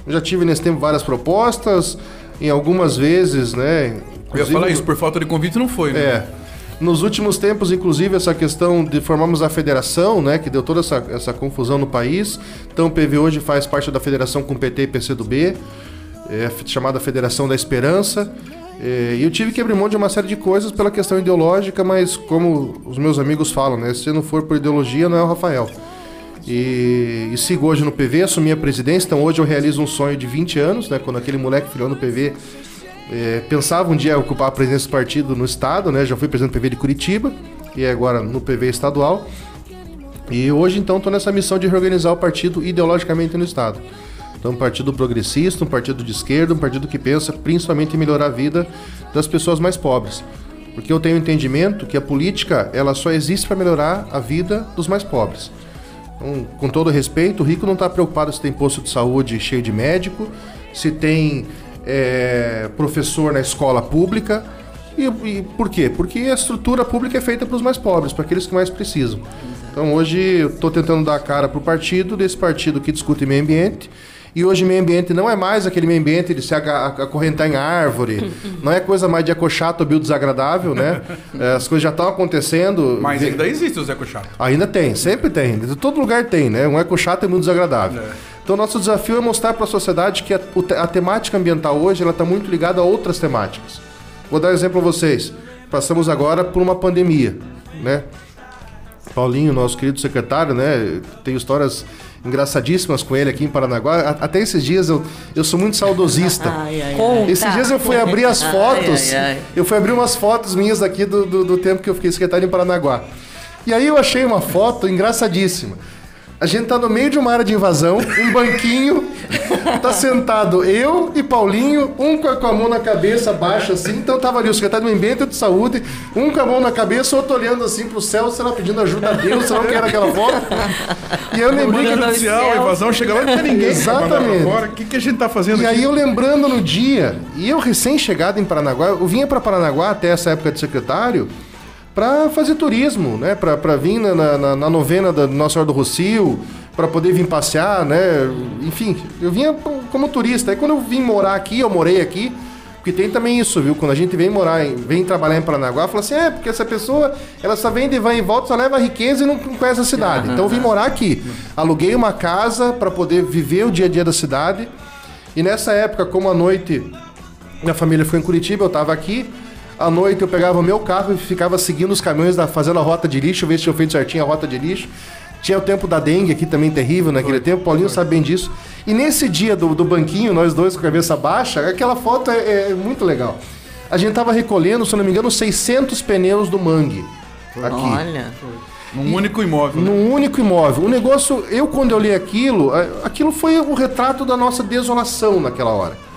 Speaker 11: Eu já tive nesse tempo várias propostas, em algumas vezes, né?
Speaker 2: Eu ia falar isso, por falta de convite não foi, né?
Speaker 11: é. Nos últimos tempos, inclusive, essa questão de formarmos a federação, né, que deu toda essa, essa confusão no país. Então, o PV hoje faz parte da federação com PT e PCdoB, é, chamada Federação da Esperança. É, e eu tive que abrir mão de uma série de coisas pela questão ideológica, mas como os meus amigos falam, né, se não for por ideologia, não é o Rafael. E, e sigo hoje no PV, assumi a presidência, então hoje eu realizo um sonho de 20 anos, né, quando aquele moleque filhou no PV é, pensava um dia ocupar a presidência do partido no estado, né? Já fui presidente do PV de Curitiba e agora no PV estadual. E hoje então estou nessa missão de reorganizar o partido ideologicamente no estado. Então, um partido progressista, um partido de esquerda, um partido que pensa principalmente em melhorar a vida das pessoas mais pobres. Porque eu tenho entendimento que a política ela só existe para melhorar a vida dos mais pobres. Então, com todo respeito, o rico não está preocupado se tem posto de saúde cheio de médico, se tem é, professor na escola pública. E, e por quê? Porque a estrutura pública é feita para os mais pobres, para aqueles que mais precisam. Então hoje eu estou tentando dar a cara para o partido, desse partido que discute meio ambiente. E hoje meio ambiente não é mais aquele meio ambiente de se acorrentar em árvore, não é coisa mais de ecochato ou biodesagradável, né? É, As coisas já estão acontecendo.
Speaker 2: Mas ainda existe o Zé Cochato.
Speaker 11: Ainda tem, sempre tem. De todo lugar tem, né? Um eco chato e muito desagradável. Então, nosso desafio é mostrar para a sociedade que a, a temática ambiental hoje ela está muito ligada a outras temáticas. Vou dar um exemplo a vocês. Passamos agora por uma pandemia, né? Paulinho, nosso querido secretário, né? Tenho histórias engraçadíssimas com ele aqui em Paranaguá. A- Até esses dias eu, eu sou muito saudosista.
Speaker 3: Ai, ai,
Speaker 4: Conta.
Speaker 11: Esses dias eu fui abrir as
Speaker 3: Ai,
Speaker 11: fotos.
Speaker 3: ai, ai.
Speaker 11: Eu fui abrir umas fotos minhas aqui do, do, do tempo que eu fiquei secretário em Paranaguá. E aí eu achei uma foto engraçadíssima. A gente tá no meio de uma área de invasão, um banquinho, tá sentado eu e Paulinho, um com a, mão na cabeça, baixa assim, então tava ali o secretário do Ambiente e de Saúde, um com a mão na cabeça, outro olhando assim pro céu, sei lá, pedindo ajuda a Deus, sei lá o que era aquela foto. E eu lembrei que...
Speaker 2: Judicial, invasão, chega lá e não tem ninguém.
Speaker 11: Exatamente.
Speaker 2: O que, que a gente tá fazendo
Speaker 11: E
Speaker 2: aqui?
Speaker 11: aí eu lembrando no dia, e eu recém-chegado em Paranaguá, eu vinha para Paranaguá até essa época de secretário para fazer turismo, né? Para vir na, na, na novena da Nossa Senhora do Rocio, para poder vir passear, né? Enfim, eu vinha como turista. Aí quando eu vim morar aqui, eu morei aqui, Porque tem também isso, viu? Quando a gente vem morar, em, vem trabalhar em Paranaguá, fala assim, é, porque essa pessoa, ela só vem de vai e volta, só leva riqueza e não conhece a cidade. Então eu vim morar aqui. Aluguei uma casa para poder viver o dia a dia da cidade. E nessa época, como a noite, minha família foi em Curitiba, eu estava aqui. À noite eu pegava o meu carro e ficava seguindo os caminhões, da, fazendo a rota de lixo, ver se tinha feito certinho a rota de lixo. Tinha o tempo da dengue aqui também terrível naquele tempo, Paulinho sabe bem disso. E nesse dia do, do banquinho, nós dois com a cabeça baixa, aquela foto é, é muito legal. A gente tava recolhendo, se eu não me engano, 600 pneus do mangue. Aqui.
Speaker 3: Olha.
Speaker 2: Num único imóvel. né?
Speaker 11: Num único imóvel. O negócio, eu quando eu li aquilo, aquilo foi o retrato da nossa desolação naquela hora.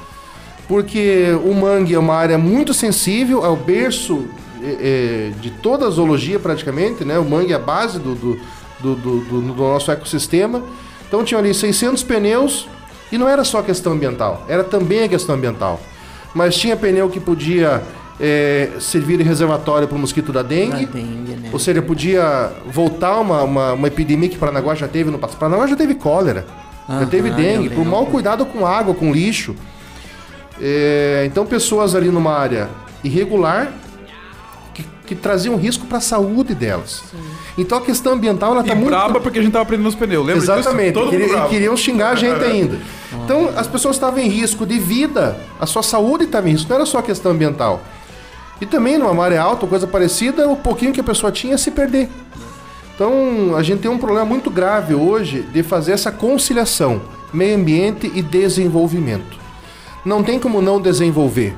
Speaker 11: Porque o mangue é uma área muito sensível, é o berço é, é, de toda a zoologia praticamente, né? O mangue é a base do, do, do, do- do- nosso ecossistema. Então tinha ali 600 pneus e não era só questão ambiental, era também a questão ambiental. Mas tinha pneu que podia é, servir de reservatório para o mosquito da dengue.
Speaker 3: Dengue, né?
Speaker 11: Ou seja, podia voltar uma, uma, uma epidemia que Paranaguá já teve no passado. Paranaguá já teve cólera, já teve dengue, por mau cuidado com água, com lixo. É, então, pessoas ali numa área irregular que, que traziam risco para a saúde delas. Então, a questão ambiental ela
Speaker 2: E
Speaker 11: está muito.
Speaker 2: braba porque a gente tava prendendo os pneus, lembra
Speaker 11: Exatamente,
Speaker 2: disso? Todo
Speaker 11: queria-
Speaker 2: mundo
Speaker 11: e queriam xingar a gente ainda. Então, as pessoas estavam em risco de vida, a sua saúde estava em risco, não era só a questão ambiental. E também numa maré alta, ou coisa parecida, o pouquinho que a pessoa tinha ia se perder. Então, a gente tem um problema muito grave hoje de fazer essa conciliação meio ambiente e desenvolvimento. Não tem como não desenvolver.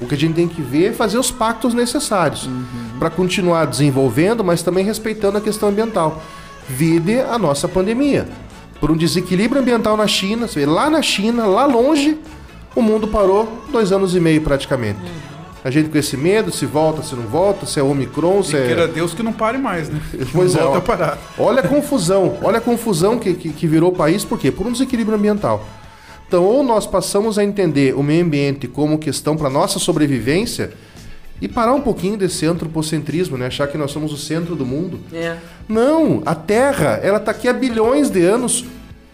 Speaker 11: O que a gente tem que ver é fazer os pactos necessários para continuar desenvolvendo, mas também respeitando a questão ambiental. Vide a nossa pandemia. Por um desequilíbrio ambiental na China, você vê, lá na China, lá longe, o mundo parou dois anos e meio praticamente. A gente com esse medo, se volta, se não volta, se é Omicron,
Speaker 2: E
Speaker 11: se é...
Speaker 2: queira Deus que não pare mais, né?
Speaker 11: Pois é,
Speaker 2: Volta
Speaker 11: ó.
Speaker 2: a parar.
Speaker 11: Olha a confusão, olha a confusão que, que, que virou o país, por quê? Por um desequilíbrio ambiental. Então, ou nós passamos a entender o meio ambiente como questão para nossa sobrevivência e parar um pouquinho desse antropocentrismo, né? Achar que nós somos o centro do mundo.
Speaker 3: É.
Speaker 11: Não, a Terra, ela tá aqui há bilhões de anos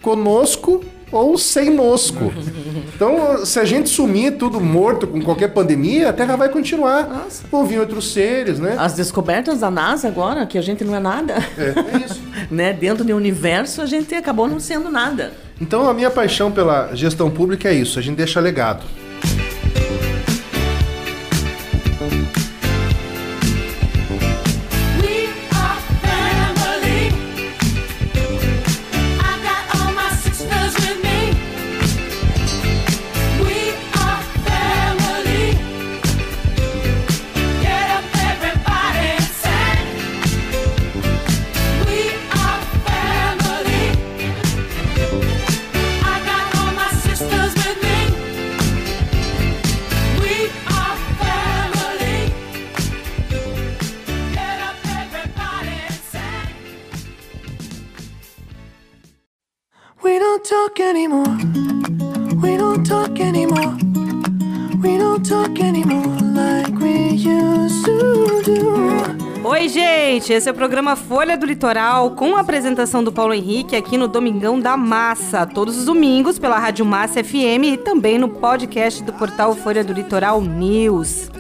Speaker 11: conosco ou sem nosco. Então, se a gente sumir tudo morto com qualquer pandemia, a Terra vai continuar. Vão vir outros seres, né?
Speaker 3: As descobertas da NASA agora, que a gente não é nada.
Speaker 11: É, é isso.
Speaker 3: né? Dentro do universo, a gente acabou não sendo nada.
Speaker 11: Então a minha paixão pela gestão pública é isso, a gente deixa legado.
Speaker 4: Gente! Esse é o programa Folha do Litoral, com a apresentação do Paulo Henrique aqui no Domingão da Massa, todos os domingos pela Rádio Massa FM e também no podcast do portal Folha do Litoral News.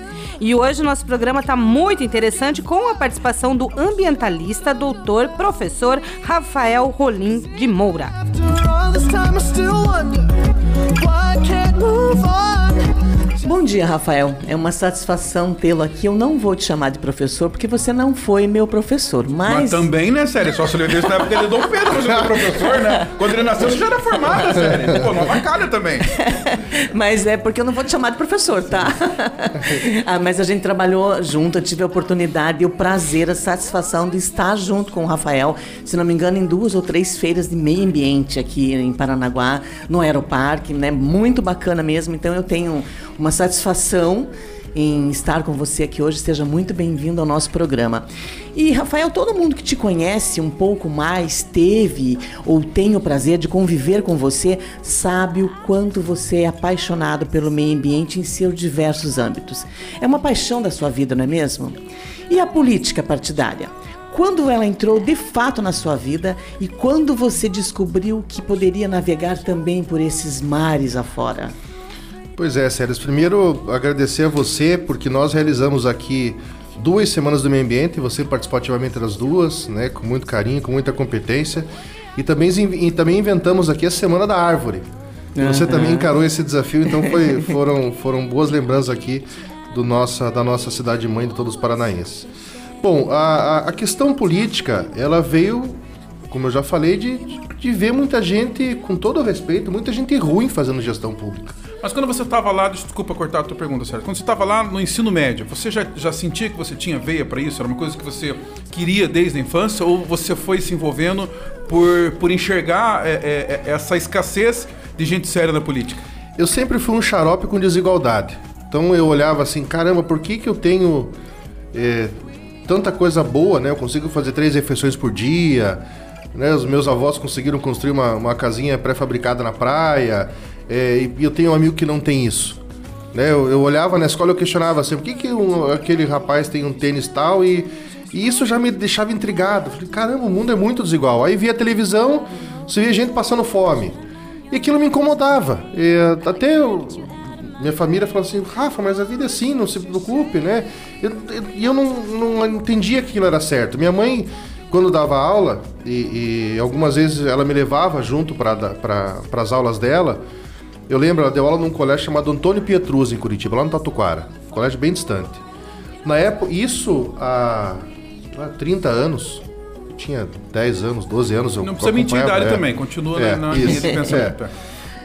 Speaker 4: E hoje o nosso programa está muito interessante com a participação do ambientalista, doutor, professor Rafael Rolim de Moura.
Speaker 12: After
Speaker 3: Bom dia, Rafael. É uma satisfação tê-lo aqui. Eu não vou te chamar de professor, porque você não foi meu professor,
Speaker 2: Mas
Speaker 3: mas...
Speaker 2: também, né, sério? Só se ele desse na época de Dom Pedro, você era professor, né? Quando ele nasceu, você já era formado, sério. Pô, não avacalha também.
Speaker 3: Mas é porque eu não vou te chamar de professor, tá? ah, mas a gente trabalhou junto, eu tive a oportunidade e o prazer, a satisfação de estar junto com o Rafael, se não me engano, em duas ou três feiras de meio ambiente aqui em Paranaguá, no Aeroparque, né? Muito bacana mesmo. Então eu tenho uma satisfação em estar com você aqui hoje. Seja muito bem-vindo ao nosso programa. E, Rafael, todo mundo que te conhece um pouco mais, teve ou tem o prazer de conviver com você, sabe o quanto você é apaixonado pelo meio ambiente em seus diversos âmbitos. É uma paixão da sua vida, não é mesmo? E a política partidária? Quando ela entrou de fato na sua vida e quando você descobriu que poderia navegar também por esses mares afora?
Speaker 11: Pois é, Séries. Primeiro, agradecer a você, porque nós realizamos aqui duas semanas do meio ambiente, você participou ativamente das duas, né, com muito carinho, com muita competência. E também, e também inventamos aqui a Semana da Árvore. E Você
Speaker 3: Aham.
Speaker 11: também encarou esse desafio, então foi, foram, foram boas lembranças aqui do nossa, da nossa cidade mãe de todos os paranaenses. Bom, a, a- questão política, ela veio, como eu já falei, de, de ver muita gente, com todo o respeito, muita gente ruim fazendo gestão pública.
Speaker 2: Mas quando você estava lá, desculpa cortar a tua pergunta, Sérgio. Quando você estava lá no ensino médio, você já, já sentia que você tinha veia para isso? Era uma coisa que você queria desde a infância? Ou você foi se envolvendo por, por enxergar é, é, é, essa escassez de gente séria na política?
Speaker 11: Eu sempre fui um xarope com desigualdade. Então eu olhava assim, caramba, por que, que eu tenho é, tanta coisa boa, né? Eu consigo fazer três refeições por dia, né? Os meus avós conseguiram construir uma, uma casinha pré-fabricada na praia, é, e eu tenho um amigo que não tem isso. Né? Eu, eu olhava na escola e eu questionava assim, por que, que um- aquele rapaz tem um tênis tal e, e isso já me deixava intrigado. Falei, caramba, o mundo é muito desigual. Aí via televisão, você via gente passando fome. E aquilo me incomodava. E, até eu- minha família falou assim, Rafa, mas a vida é assim, não se preocupe, né? E eu, eu não, não entendia que aquilo era certo. Minha mãe, quando dava aula, e, e algumas vezes ela me levava junto para pra, as aulas dela, eu lembro, ela deu aula num colégio chamado Antônio Pietruzzi, em Curitiba, lá no Tatuquara. Um colégio bem distante. Na época, isso há, há 30 anos, eu tinha 10 anos, 12 anos. Eu
Speaker 2: Não precisa mentir a idade
Speaker 11: é.
Speaker 2: também, continua na- na linha de pensamento, é.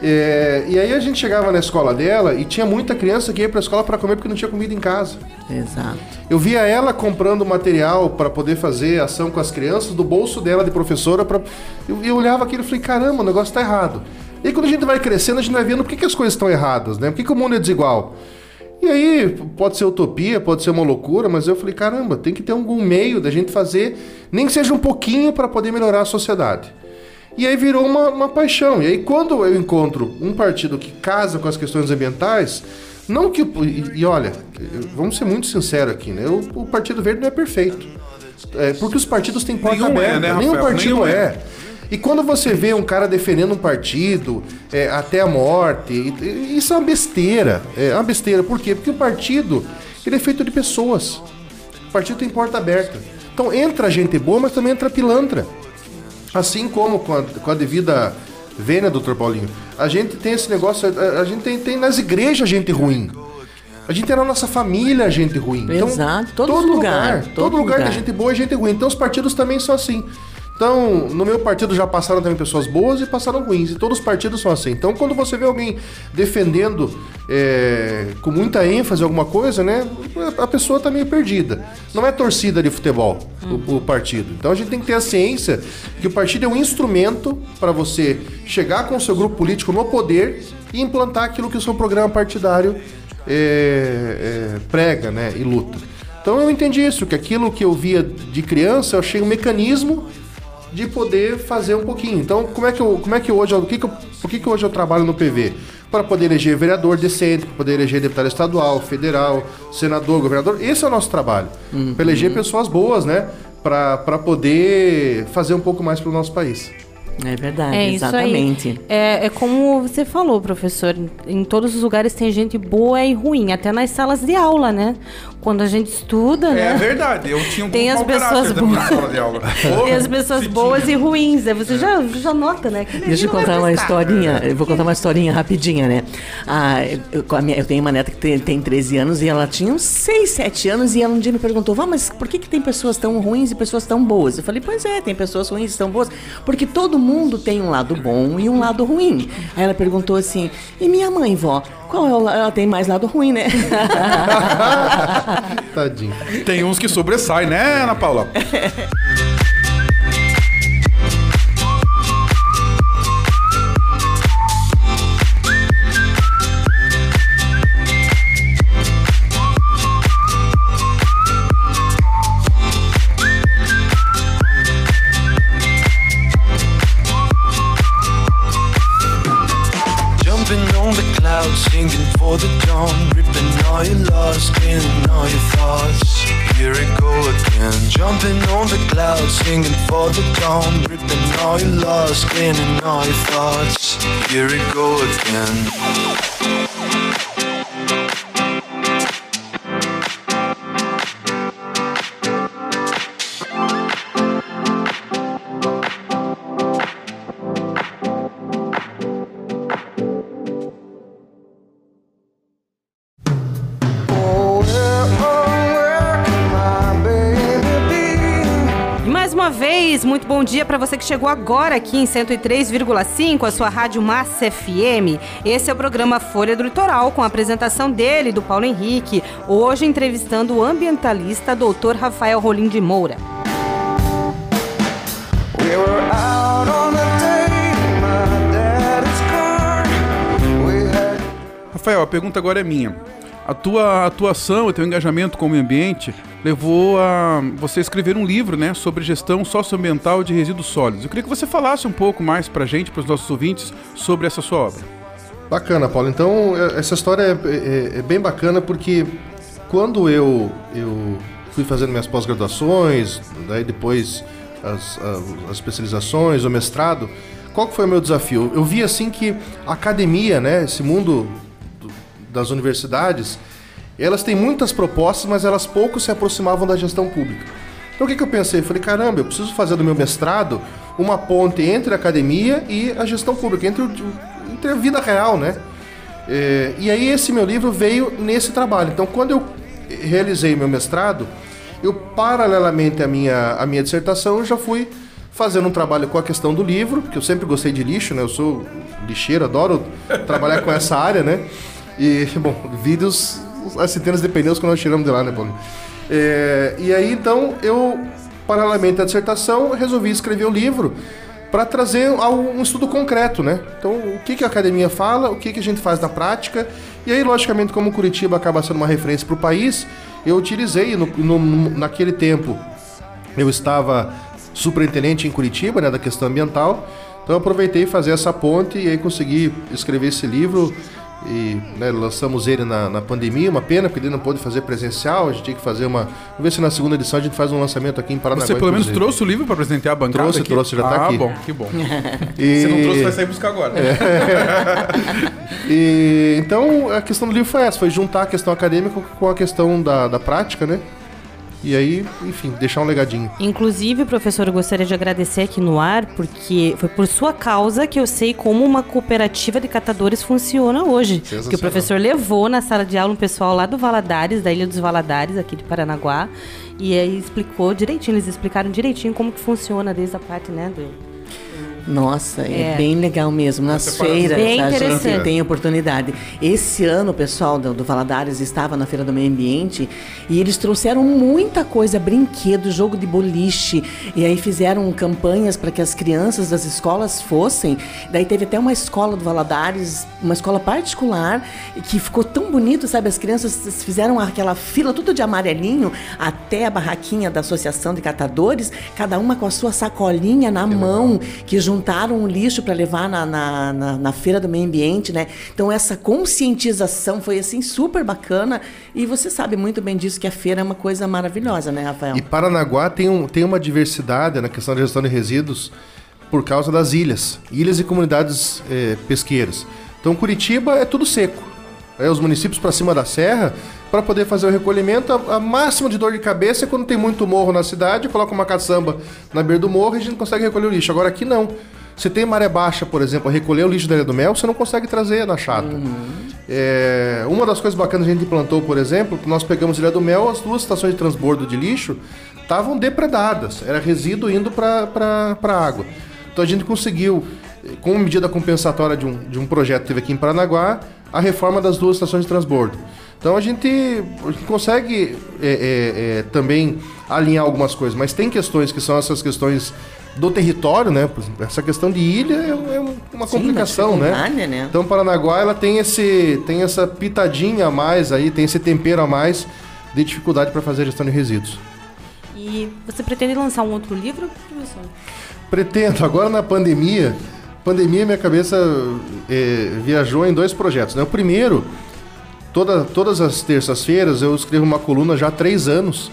Speaker 11: É, e aí a gente chegava na escola dela e tinha muita criança que ia pra escola para comer porque não tinha comida em casa.
Speaker 3: Exato.
Speaker 11: Eu via ela comprando material para poder fazer ação com as crianças do bolso dela de professora. Pra... Eu, eu olhava aquilo e falei, caramba, o negócio tá errado. E aí quando a gente vai crescendo, a gente vai vendo por que, que as coisas estão erradas, né? Por que, que o mundo é desigual? E aí, pode ser utopia, pode ser uma loucura, mas eu falei, caramba, tem que ter algum meio da gente fazer, nem que seja um pouquinho para poder melhorar a sociedade. E aí virou uma, uma paixão. E aí quando eu encontro um partido que casa com as questões ambientais, não que... o- E, e olha, vamos ser muito sinceros aqui, né? O, o Partido Verde não é perfeito. É, porque os partidos têm porta
Speaker 2: Nenhum é,
Speaker 11: aberta.
Speaker 2: né,
Speaker 11: Nenhum partido
Speaker 2: Nenhum é.
Speaker 11: é. E quando você vê um cara defendendo um partido é, até a morte, isso é uma besteira. É uma besteira. Por quê? Porque o partido ele é feito de pessoas. O partido tem porta aberta. Então entra gente boa, mas também entra pilantra. Assim como com a, com a devida vênia, doutor Paulinho, a gente tem esse negócio, a, a gente tem, tem nas igrejas gente ruim. A gente tem na nossa família gente ruim.
Speaker 3: Exato, todo
Speaker 11: todo
Speaker 3: lugar,
Speaker 11: lugar.
Speaker 3: todo
Speaker 11: Todo lugar
Speaker 3: lugar.
Speaker 11: tem gente boa e gente ruim. Então os partidos também são assim. Então, no meu partido já passaram também pessoas boas e passaram ruins. E todos os partidos são assim. Então, quando você vê alguém defendendo é, com muita ênfase alguma coisa, né? A pessoa tá meio perdida. Não é torcida de futebol, o, o partido. Então a gente tem que ter a ciência que o partido é um instrumento para você chegar com o seu grupo político no poder e implantar aquilo que o seu programa partidário é, é, prega, né? E luta. Então eu entendi isso, que aquilo que eu via de criança, eu achei um mecanismo de poder fazer um pouquinho. Então, como é que eu, como é que hoje, eu- o que que eu, por que que hoje eu trabalho no PV? Para poder eleger vereador decente, para poder eleger deputado estadual, federal, senador, governador. Esse é o nosso trabalho. Para eleger pessoas boas, né? Para poder fazer um pouco mais para o nosso país.
Speaker 3: É verdade,
Speaker 4: É
Speaker 3: exatamente.
Speaker 4: É, é como você falou, professor. Em todos os lugares tem gente boa e ruim, até nas salas de aula, né? Quando a gente estuda, né?
Speaker 2: É verdade, eu tinha um
Speaker 4: Tem as pessoas boas. Tem as pessoas boas e ruins. Aí você já, já nota, né? Que
Speaker 3: Deixa eu contar uma historinha. Eu vou contar uma historinha rapidinha, né? Ah, eu, minha- eu tenho uma neta que tem, tem 13 anos e ela tinha uns 6, 7 anos e ela um dia me perguntou: Vá, mas por que, que tem pessoas tão ruins e pessoas tão boas? Eu falei: Pois é, tem pessoas ruins e tão boas. Porque todo mundo tem um lado bom e um lado ruim. Aí ela perguntou assim: E minha mãe, vó? Qual é o la- Ela tem mais lado ruim, né?
Speaker 11: Tadinho.
Speaker 2: Tem uns que sobressaem, né, Ana Paula?
Speaker 1: dawn, ripping all your lost, cleaning all your thoughts. Here it go again. Jumping on the clouds, singing for the dawn, ripping all your lost, cleaning all your thoughts. Here it go again.
Speaker 4: Muito bom dia para você que chegou agora aqui em 103,5, a sua Rádio Massa FM. Esse é o programa Folha do Litoral, com a apresentação dele, do Paulo Henrique, hoje entrevistando o ambientalista Dr. Rafael Rolim de Moura.
Speaker 2: Rafael, a pergunta agora é minha. A tua atuação, o teu engajamento com o meio ambiente levou a você escrever um livro, né, sobre gestão socioambiental de resíduos sólidos. Eu queria que você falasse um pouco mais pra gente, para os nossos ouvintes, sobre essa sua obra.
Speaker 11: Bacana, Paulo. Então, é- essa história é, é- é bem bacana porque quando eu, eu fui fazendo minhas pós-graduações, daí depois as, as- as especializações, o mestrado, qual que foi o meu desafio? Eu vi assim que a academia, né, esse mundo do- das universidades, elas têm muitas propostas, mas elas pouco se aproximavam da gestão pública. Então o que, que eu pensei? Falei, caramba, eu preciso fazer do meu mestrado uma ponte entre a academia e a gestão pública, entre, o, entre a vida real, né? É, e aí esse meu livro veio nesse trabalho. Então quando eu realizei meu mestrado, eu paralelamente à minha, à minha dissertação, eu já fui fazendo um trabalho com a questão do livro, porque eu sempre gostei de lixo, né? Eu sou lixeiro, adoro trabalhar com essa área, né? E, bom, vídeos, as centenas de pneus que nós tiramos de lá, né, Paulo? É, e aí, então, eu, paralelamente à dissertação, resolvi escrever o livro para trazer um estudo concreto, né? Então, o que, que a academia fala, o que, que a gente faz na prática. E aí, logicamente, como Curitiba acaba sendo uma referência para o país, eu utilizei, no- no- naquele tempo, eu estava superintendente em Curitiba, né, da questão ambiental. Então eu aproveitei fazer essa ponte e aí consegui escrever esse livro e né, lançamos ele na, na pandemia, uma pena porque ele não pôde fazer presencial, a gente tinha que fazer uma... Vamos ver se na segunda edição a gente faz um lançamento aqui em Paranaguá.
Speaker 2: Você pelo menos
Speaker 11: inclusive.
Speaker 2: trouxe o livro para apresentar a bancada
Speaker 11: Trouxe,
Speaker 2: aqui?
Speaker 11: trouxe, já tá
Speaker 2: ah,
Speaker 11: aqui.
Speaker 2: bom, que bom.
Speaker 11: E-
Speaker 2: Se não trouxe, vai sair buscar agora.
Speaker 11: E, então a questão do livro foi essa, foi juntar a questão acadêmica com a questão da, da prática, né? E aí, enfim, deixar um legadinho.
Speaker 4: Inclusive, professor, eu gostaria de agradecer aqui no ar, porque foi por sua causa que eu sei como uma cooperativa de catadores funciona hoje. Que o professor levou na sala de aula um pessoal lá do Valadares, da Ilha dos Valadares, aqui de Paranaguá, e aí explicou direitinho, eles explicaram direitinho como que funciona desde a parte, né, do...
Speaker 3: Nossa, é,
Speaker 4: É.
Speaker 3: bem legal mesmo. Nas
Speaker 2: separação.
Speaker 3: feiras
Speaker 4: Bem
Speaker 3: a gente tem oportunidade. Esse ano o pessoal do, do Valadares estava na Feira do Meio Ambiente e eles trouxeram muita coisa, brinquedo, jogo de boliche. E aí fizeram campanhas para que as crianças das escolas fossem. Daí teve até uma escola do Valadares, uma escola particular, que ficou tão bonito, sabe? As crianças fizeram aquela fila tudo de amarelinho até a barraquinha da Associação de Catadores, cada uma com a sua sacolinha na mão, que juntaram o lixo para levar na, na, na, na feira do meio ambiente, né? Então essa conscientização foi assim super bacana e você sabe muito bem disso que a feira é uma coisa maravilhosa, né, Rafael?
Speaker 11: E Paranaguá tem, um, tem uma diversidade na questão da gestão de resíduos por causa das ilhas, ilhas e comunidades eh, pesqueiras. Então Curitiba é tudo seco. Aí os municípios para cima da serra, para poder fazer o recolhimento, a, a máxima de dor de cabeça é quando tem muito morro na cidade, coloca uma caçamba na beira do morro e a gente consegue recolher o lixo. Agora aqui não. Se tem maré baixa, por exemplo, a recolher o lixo da Ilha do Mel, você não consegue trazer na chata. É, uma das coisas bacanas que a gente implantou, por exemplo, nós pegamos Ilha do Mel, as duas estações de transbordo de lixo estavam depredadas, era resíduo indo para a água. Então a gente conseguiu, com medida compensatória de um, de um projeto que teve aqui em Paranaguá, a reforma das duas estações de transbordo. Então a gente, a gente consegue é, é, é, também alinhar algumas coisas, mas tem questões que são essas questões do território, né? Essa questão de ilha é, é uma
Speaker 3: Sim,
Speaker 11: complicação,
Speaker 3: uma
Speaker 11: né?
Speaker 3: né?
Speaker 11: Então Paranaguá ela tem esse tem essa pitadinha a mais aí, tem esse tempero a mais de dificuldade para fazer a gestão de resíduos.
Speaker 4: E você pretende lançar um outro livro, professor?
Speaker 11: Pretendo, agora na pandemia, pandemia minha cabeça eh, viajou em dois projetos. Né? O primeiro, toda, todas as terças-feiras eu escrevo uma coluna já há três anos.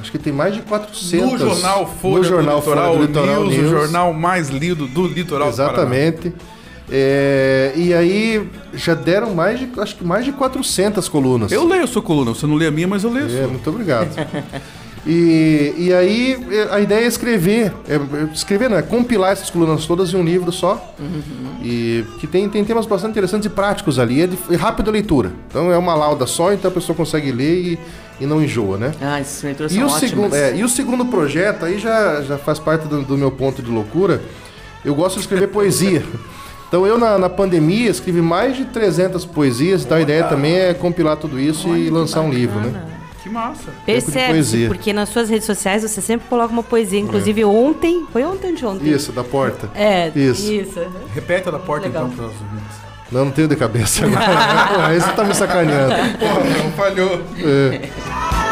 Speaker 11: Acho que tem mais de 400.
Speaker 2: No jornal Folha
Speaker 11: no jornal
Speaker 2: do Litoral,
Speaker 11: Folha do Litoral
Speaker 2: News,
Speaker 11: News.
Speaker 2: o jornal mais lido do litoral.
Speaker 11: Exatamente. É, e aí já deram mais de, acho que mais de 400 colunas.
Speaker 2: Eu leio a sua coluna, você não lê a minha, mas eu leio a
Speaker 11: É,
Speaker 2: sua.
Speaker 11: muito obrigado. E, e aí eh, a ideia é escrever, é, é escrever não, é compilar essas colunas todas em um livro só. E que tem, tem temas bastante interessantes e práticos ali, é de é rápida leitura. Então é uma lauda só, então a pessoa consegue ler e, e não enjoa, né?
Speaker 3: Ah, essas leituras
Speaker 11: E
Speaker 3: são
Speaker 11: o,
Speaker 3: ótimas.
Speaker 11: segundo, é, e o segundo projeto, aí já, já faz parte do, do meu ponto de loucura, eu gosto de escrever poesia. Então eu, na, na pandemia, escrevi mais de 300 poesias, então a ideia também é compilar tudo isso e lançar um livro, né?
Speaker 2: Que massa.
Speaker 4: Percebe, porque nas suas redes sociais você sempre coloca uma poesia. Inclusive ontem, foi ontem de ontem?
Speaker 11: Isso, da porta.
Speaker 4: É,
Speaker 11: Isso.
Speaker 4: isso.
Speaker 2: Repete a da porta
Speaker 4: Legal.
Speaker 2: então para os ouvintes.
Speaker 11: Não, não tenho de cabeça agora. Aí você tá me sacaneando.
Speaker 2: Porra, não falhou.
Speaker 11: É.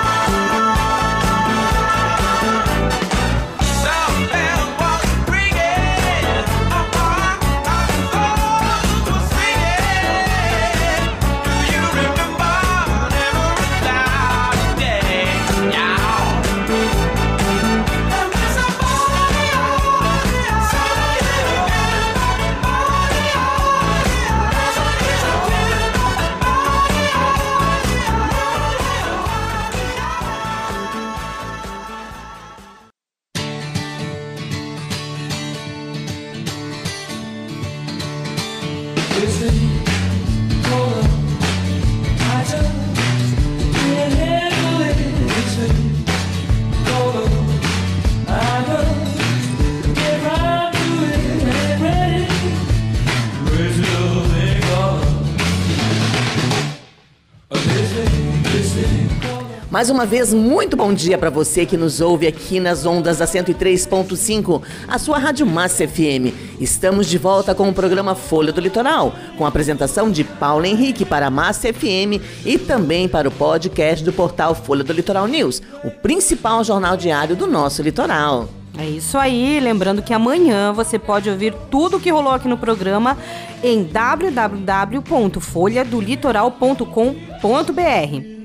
Speaker 3: Mais uma vez, muito bom dia para você que nos ouve aqui nas ondas da 103.5, a sua Rádio Massa FM. Estamos de volta com o programa Folha do Litoral, com a apresentação de Paulo Henrique para a Massa FM e também para o podcast do portal Folha do Litoral News, o principal jornal diário do nosso litoral.
Speaker 4: É isso aí, lembrando que amanhã você pode ouvir tudo o que rolou aqui no programa em www.folhadolitoral.com.br.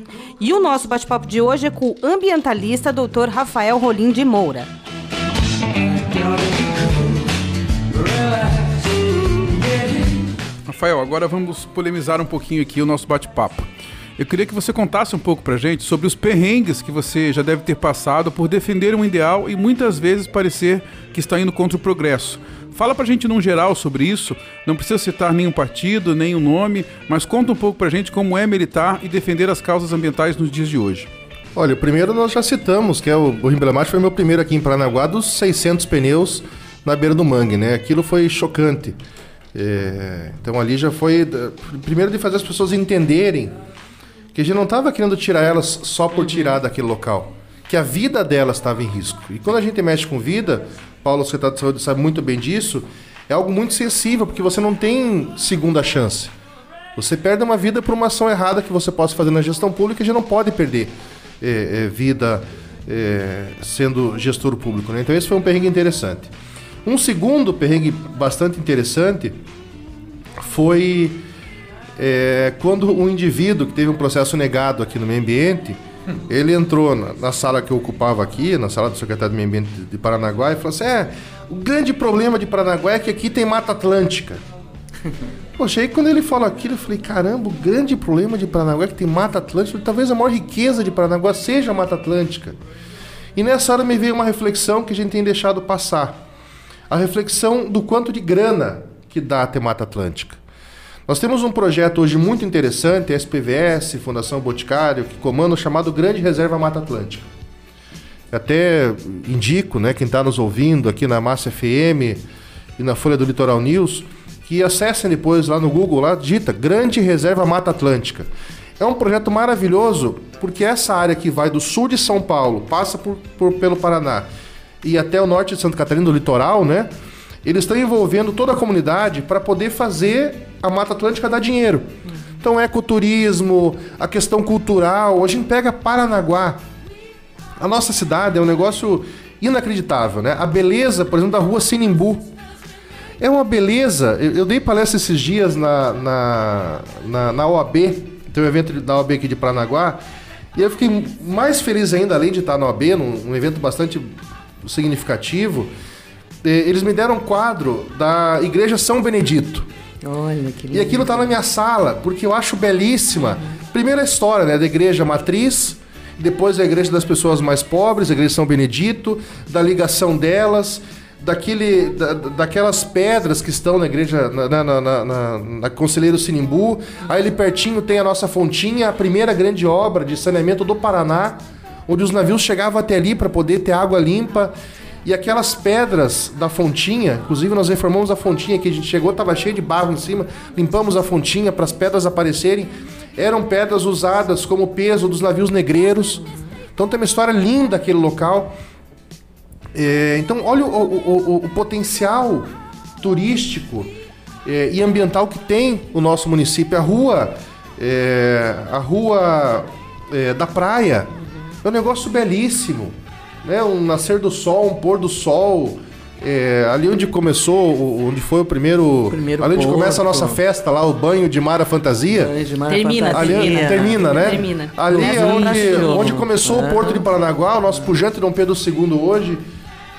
Speaker 4: E o nosso bate-papo de hoje é com o ambientalista Dr. Rafael Rolim de Moura.
Speaker 2: Rafael, agora vamos polemizar um pouquinho aqui o nosso bate-papo. Eu queria que você contasse um pouco pra gente sobre os perrengues que você já deve ter passado por defender um ideal e muitas vezes parecer que está indo contra o progresso. Fala pra gente num geral sobre isso, não precisa citar nenhum partido, nenhum nome, mas conta um pouco pra gente como é militar e defender as causas ambientais nos dias de hoje.
Speaker 11: Olha, o primeiro nós já citamos, que é o, o emblemático, foi meu primeiro aqui em Paranaguá, dos 600 pneus na beira do mangue, né? Aquilo foi chocante. É, então ali já foi, primeiro de fazer as pessoas entenderem que a gente não estava querendo tirar elas só por tirar daquele local, que a vida delas estava em risco. E quando a gente mexe com vida, Paulo, secretário de saúde, sabe muito bem disso, é algo muito sensível, porque você não tem segunda chance. Você perde uma vida por uma ação errada que você possa fazer na gestão pública e gente não pode perder é, é, vida é, sendo gestor público. Né? Então esse foi um perrengue interessante. Um segundo perrengue bastante interessante foi é, quando um indivíduo que teve um processo negado aqui no meio ambiente, ele entrou na, na sala que eu ocupava aqui, na sala do secretário do meio ambiente de, de Paranaguá, e falou assim: é, o grande problema de Paranaguá é que aqui tem Mata Atlântica. Poxa, aí quando ele falou aquilo, eu falei, caramba, o grande problema de Paranaguá é que tem Mata Atlântica, talvez a maior riqueza de Paranaguá seja a Mata Atlântica. E nessa hora me veio uma reflexão que a gente tem deixado passar. A reflexão do quanto de grana que dá ter Mata Atlântica. Nós temos um projeto hoje muito interessante, SPVS, Fundação Boticário, que comanda o chamado Grande Reserva Mata Atlântica. Até indico, né, quem está nos ouvindo aqui na Massa FM e na Folha do Litoral News, que acessem depois lá no Google, lá digita Grande Reserva Mata Atlântica. É um projeto maravilhoso, porque essa área que vai do sul de São Paulo, passa por, por- pelo Paraná e até o norte de Santa Catarina, do litoral, né? Eles estão envolvendo toda a comunidade para poder fazer a Mata Atlântica dar dinheiro. Então, ecoturismo, a questão cultural. A gente pega Paranaguá, a nossa cidade é um negócio inacreditável, né? A beleza, por exemplo, da rua Sinimbu. É uma beleza. Eu, eu dei palestra esses dias na, na, na, na OAB, tem um evento da OAB aqui de Paranaguá, e eu fiquei mais feliz ainda, além de estar na OAB, num, num evento bastante significativo. Eh, Eles me deram um quadro da Igreja São Benedito.
Speaker 3: Olha que lindo.
Speaker 11: E aquilo tá na minha sala, porque eu acho belíssima. Primeira história, né, da igreja matriz, depois a igreja das pessoas mais pobres, a igreja São Benedito, da ligação delas, daquele, da- daquelas pedras que estão na igreja, na, na- na- na Conselheiro Sinimbu. Aí ali pertinho tem a nossa fontinha, a primeira grande obra de saneamento do Paraná, onde os navios chegavam até ali para poder ter água limpa. E aquelas pedras da fontinha, inclusive nós reformamos a fontinha que a gente chegou, estava cheio de barro em cima, limpamos a fontinha para as pedras aparecerem. Eram pedras usadas como peso dos navios negreiros. Então tem uma história linda aquele local. É, então, olha o, o- o- o potencial turístico é, e ambiental que tem o nosso município. A rua, é, a rua é, da praia é um negócio belíssimo. Né? Um nascer do sol, um pôr do sol. É, ali onde começou, onde foi o primeiro.
Speaker 3: Primeiro
Speaker 11: ali onde começa a
Speaker 3: porto.
Speaker 11: nossa festa lá, o banho de mar a fantasia.
Speaker 3: Banho de mar à
Speaker 4: Termina,
Speaker 3: fantasia.
Speaker 11: Ali, termina, né?
Speaker 4: Termina.
Speaker 11: Ali é onde, onde começou o Porto de Paranaguá, o nosso pujante Dom Pedro II hoje.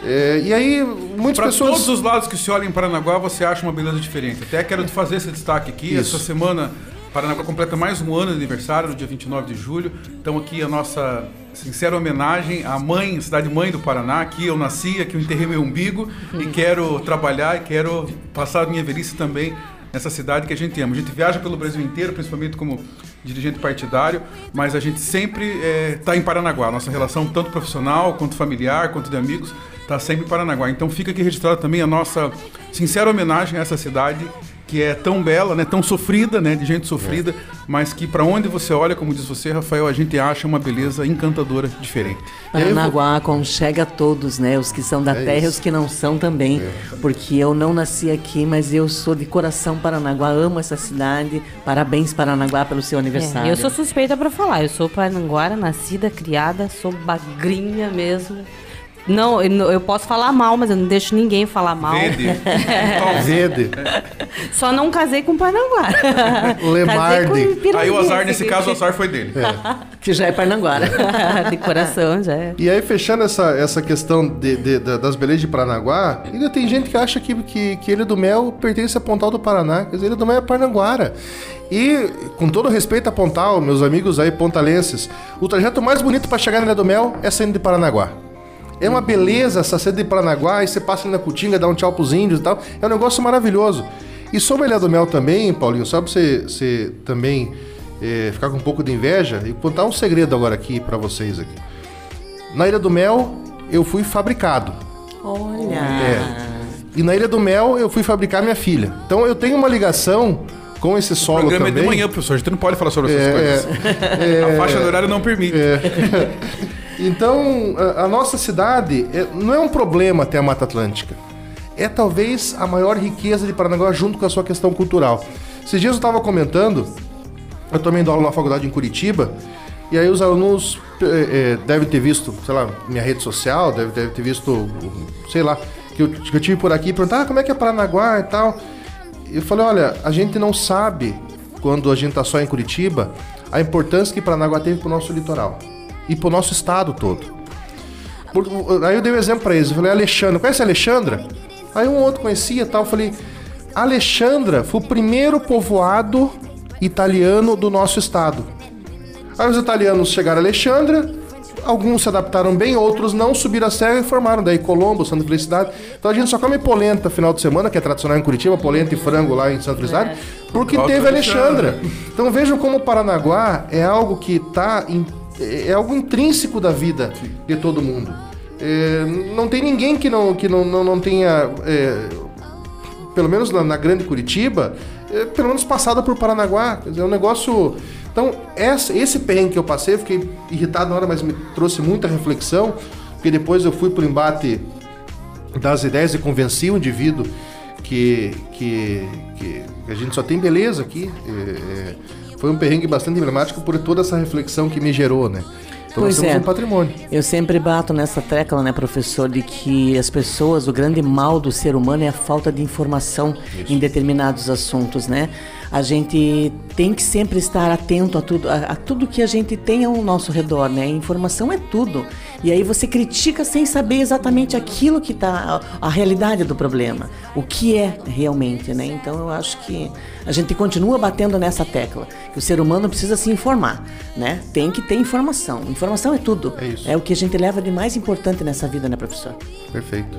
Speaker 11: É, e aí, muitas
Speaker 2: Para
Speaker 11: pessoas.
Speaker 2: todos os lados que se olha em Paranaguá, você acha uma beleza diferente. Até quero fazer esse destaque aqui.
Speaker 11: Isso.
Speaker 2: Essa semana, Paranaguá completa mais um ano de aniversário, no dia 29 de julho. Então aqui a nossa sincera homenagem à mãe, cidade mãe do Paraná. Aqui eu nasci, aqui eu enterrei meu umbigo e quero trabalhar e quero passar a minha velhice também nessa cidade que a gente ama. A gente viaja pelo Brasil inteiro, principalmente como dirigente partidário, mas a gente sempre está em Paranaguá. Nossa relação, tanto profissional, quanto familiar, quanto de amigos, está sempre em Paranaguá. Então fica aqui registrado também a nossa sincera homenagem a essa cidade que é tão bela, né, tão sofrida, né, de gente sofrida, mas que para onde você olha, como diz você, Rafael, a gente acha uma beleza encantadora diferente.
Speaker 3: Paranaguá aconchega a todos, né? Os que são da
Speaker 11: É
Speaker 3: terra e os que não são também. Porque eu não nasci aqui, mas eu sou de coração Paranaguá, amo essa cidade. Parabéns, Paranaguá, pelo seu aniversário.
Speaker 4: É, eu sou suspeita pra falar. Eu sou paranaguara, nascida, criada, sou bagrinha mesmo. Não, eu, posso falar mal, mas eu não deixo ninguém falar mal.
Speaker 2: Vede.
Speaker 11: Vede.
Speaker 4: Só não casei com Paranaguara.
Speaker 11: Lemarde.
Speaker 4: Com.
Speaker 2: Aí o azar, nesse caso, o azar foi dele.
Speaker 3: Que já é Paranaguara.
Speaker 4: De coração, já é.
Speaker 11: E aí, fechando essa, essa questão de- de- da- das belezas de Paranaguá, ainda tem gente que acha que, que, que Ilha do Mel pertence a Pontal do Paraná. Quer dizer, Ilha do Mel é Paranaguara. E, com todo respeito a Pontal, meus amigos aí pontalenses, o trajeto mais bonito para chegar na Ilha do Mel é saindo de Paranaguá. É uma beleza essa sede de Paranaguá, e você passa ali na Cutinga, dá um tchau pros índios e tal. É um negócio maravilhoso. E sobre a Ilha do Mel também, Paulinho, só pra você, você também eh, ficar com um pouco de inveja, e contar um segredo agora aqui para vocês aqui. Na Ilha do Mel, eu fui fabricado.
Speaker 3: Olha.
Speaker 11: É. E na Ilha do Mel, eu fui fabricar minha filha. Então eu tenho uma ligação com esse
Speaker 2: O
Speaker 11: solo
Speaker 2: programa
Speaker 11: também.
Speaker 2: é de manhã, professor. A gente não pode falar sobre essas
Speaker 11: É,
Speaker 2: coisas. A faixa do horário não permite.
Speaker 11: Então, a, a nossa cidade é- não é um problema ter a Mata Atlântica. É talvez a maior riqueza de Paranaguá junto com a sua questão cultural. Esses dias eu estava comentando, eu também dou aula na faculdade em Curitiba, e aí os alunos eh, devem ter visto, sei lá, minha rede social, devem deve ter visto, sei lá, que eu, que eu tive por aqui, perguntar ah, como é que é Paranaguá e tal. Eu falei, olha, a gente não sabe, quando a gente tá só em Curitiba, a importância que Paranaguá teve pro nosso litoral e pro nosso estado todo. Aí eu dei um exemplo pra eles, eu falei, Alexandra, conhece a Alexandra? Aí um outro conhecia tal, eu falei, Alexandra foi o primeiro povoado italiano do nosso estado. Aí os italianos chegaram a Alexandra, alguns se adaptaram bem, outros não, subiram a serra e formaram daí Colombo, Santa Felicidade. Então a gente só come polenta final de semana, que é tradicional em Curitiba, polenta e frango lá em Santa Felicidade, porque
Speaker 2: Falta
Speaker 11: teve
Speaker 2: Alexandra.
Speaker 11: Alexandra. Então vejam como o Paranaguá é algo que está é algo intrínseco da vida de todo mundo. É, não tem ninguém que não, que não, não, não tenha, é, pelo menos na, na grande Curitiba, é, pelo menos passado por Paranaguá. Quer dizer, é um negócio. Então, essa, esse perrengue que eu passei, eu fiquei irritado na hora, mas me trouxe muita reflexão, porque depois eu fui pro embate das ideias e convenci o indivíduo que, que, que a gente só tem beleza aqui. É, é, foi um perrengue bastante emblemático por toda essa reflexão que me gerou, né? Então
Speaker 3: Pois é.
Speaker 11: um patrimônio.
Speaker 3: Eu sempre bato nessa tecla, né, professor, de que as pessoas, o grande mal do ser humano é a falta de informação em determinados assuntos, né? A gente tem que sempre estar atento a tudo, a, a tudo que a gente tem ao nosso redor, né? Informação é tudo. E aí você critica sem saber exatamente aquilo que está a, a realidade do problema, o que é realmente, né? Então eu acho que a gente continua batendo nessa tecla, que o ser humano precisa se informar, né? Tem que ter informação. Informação é tudo.
Speaker 11: É isso.
Speaker 3: É o que a gente leva de mais importante nessa vida, né, professor?
Speaker 11: Perfeito.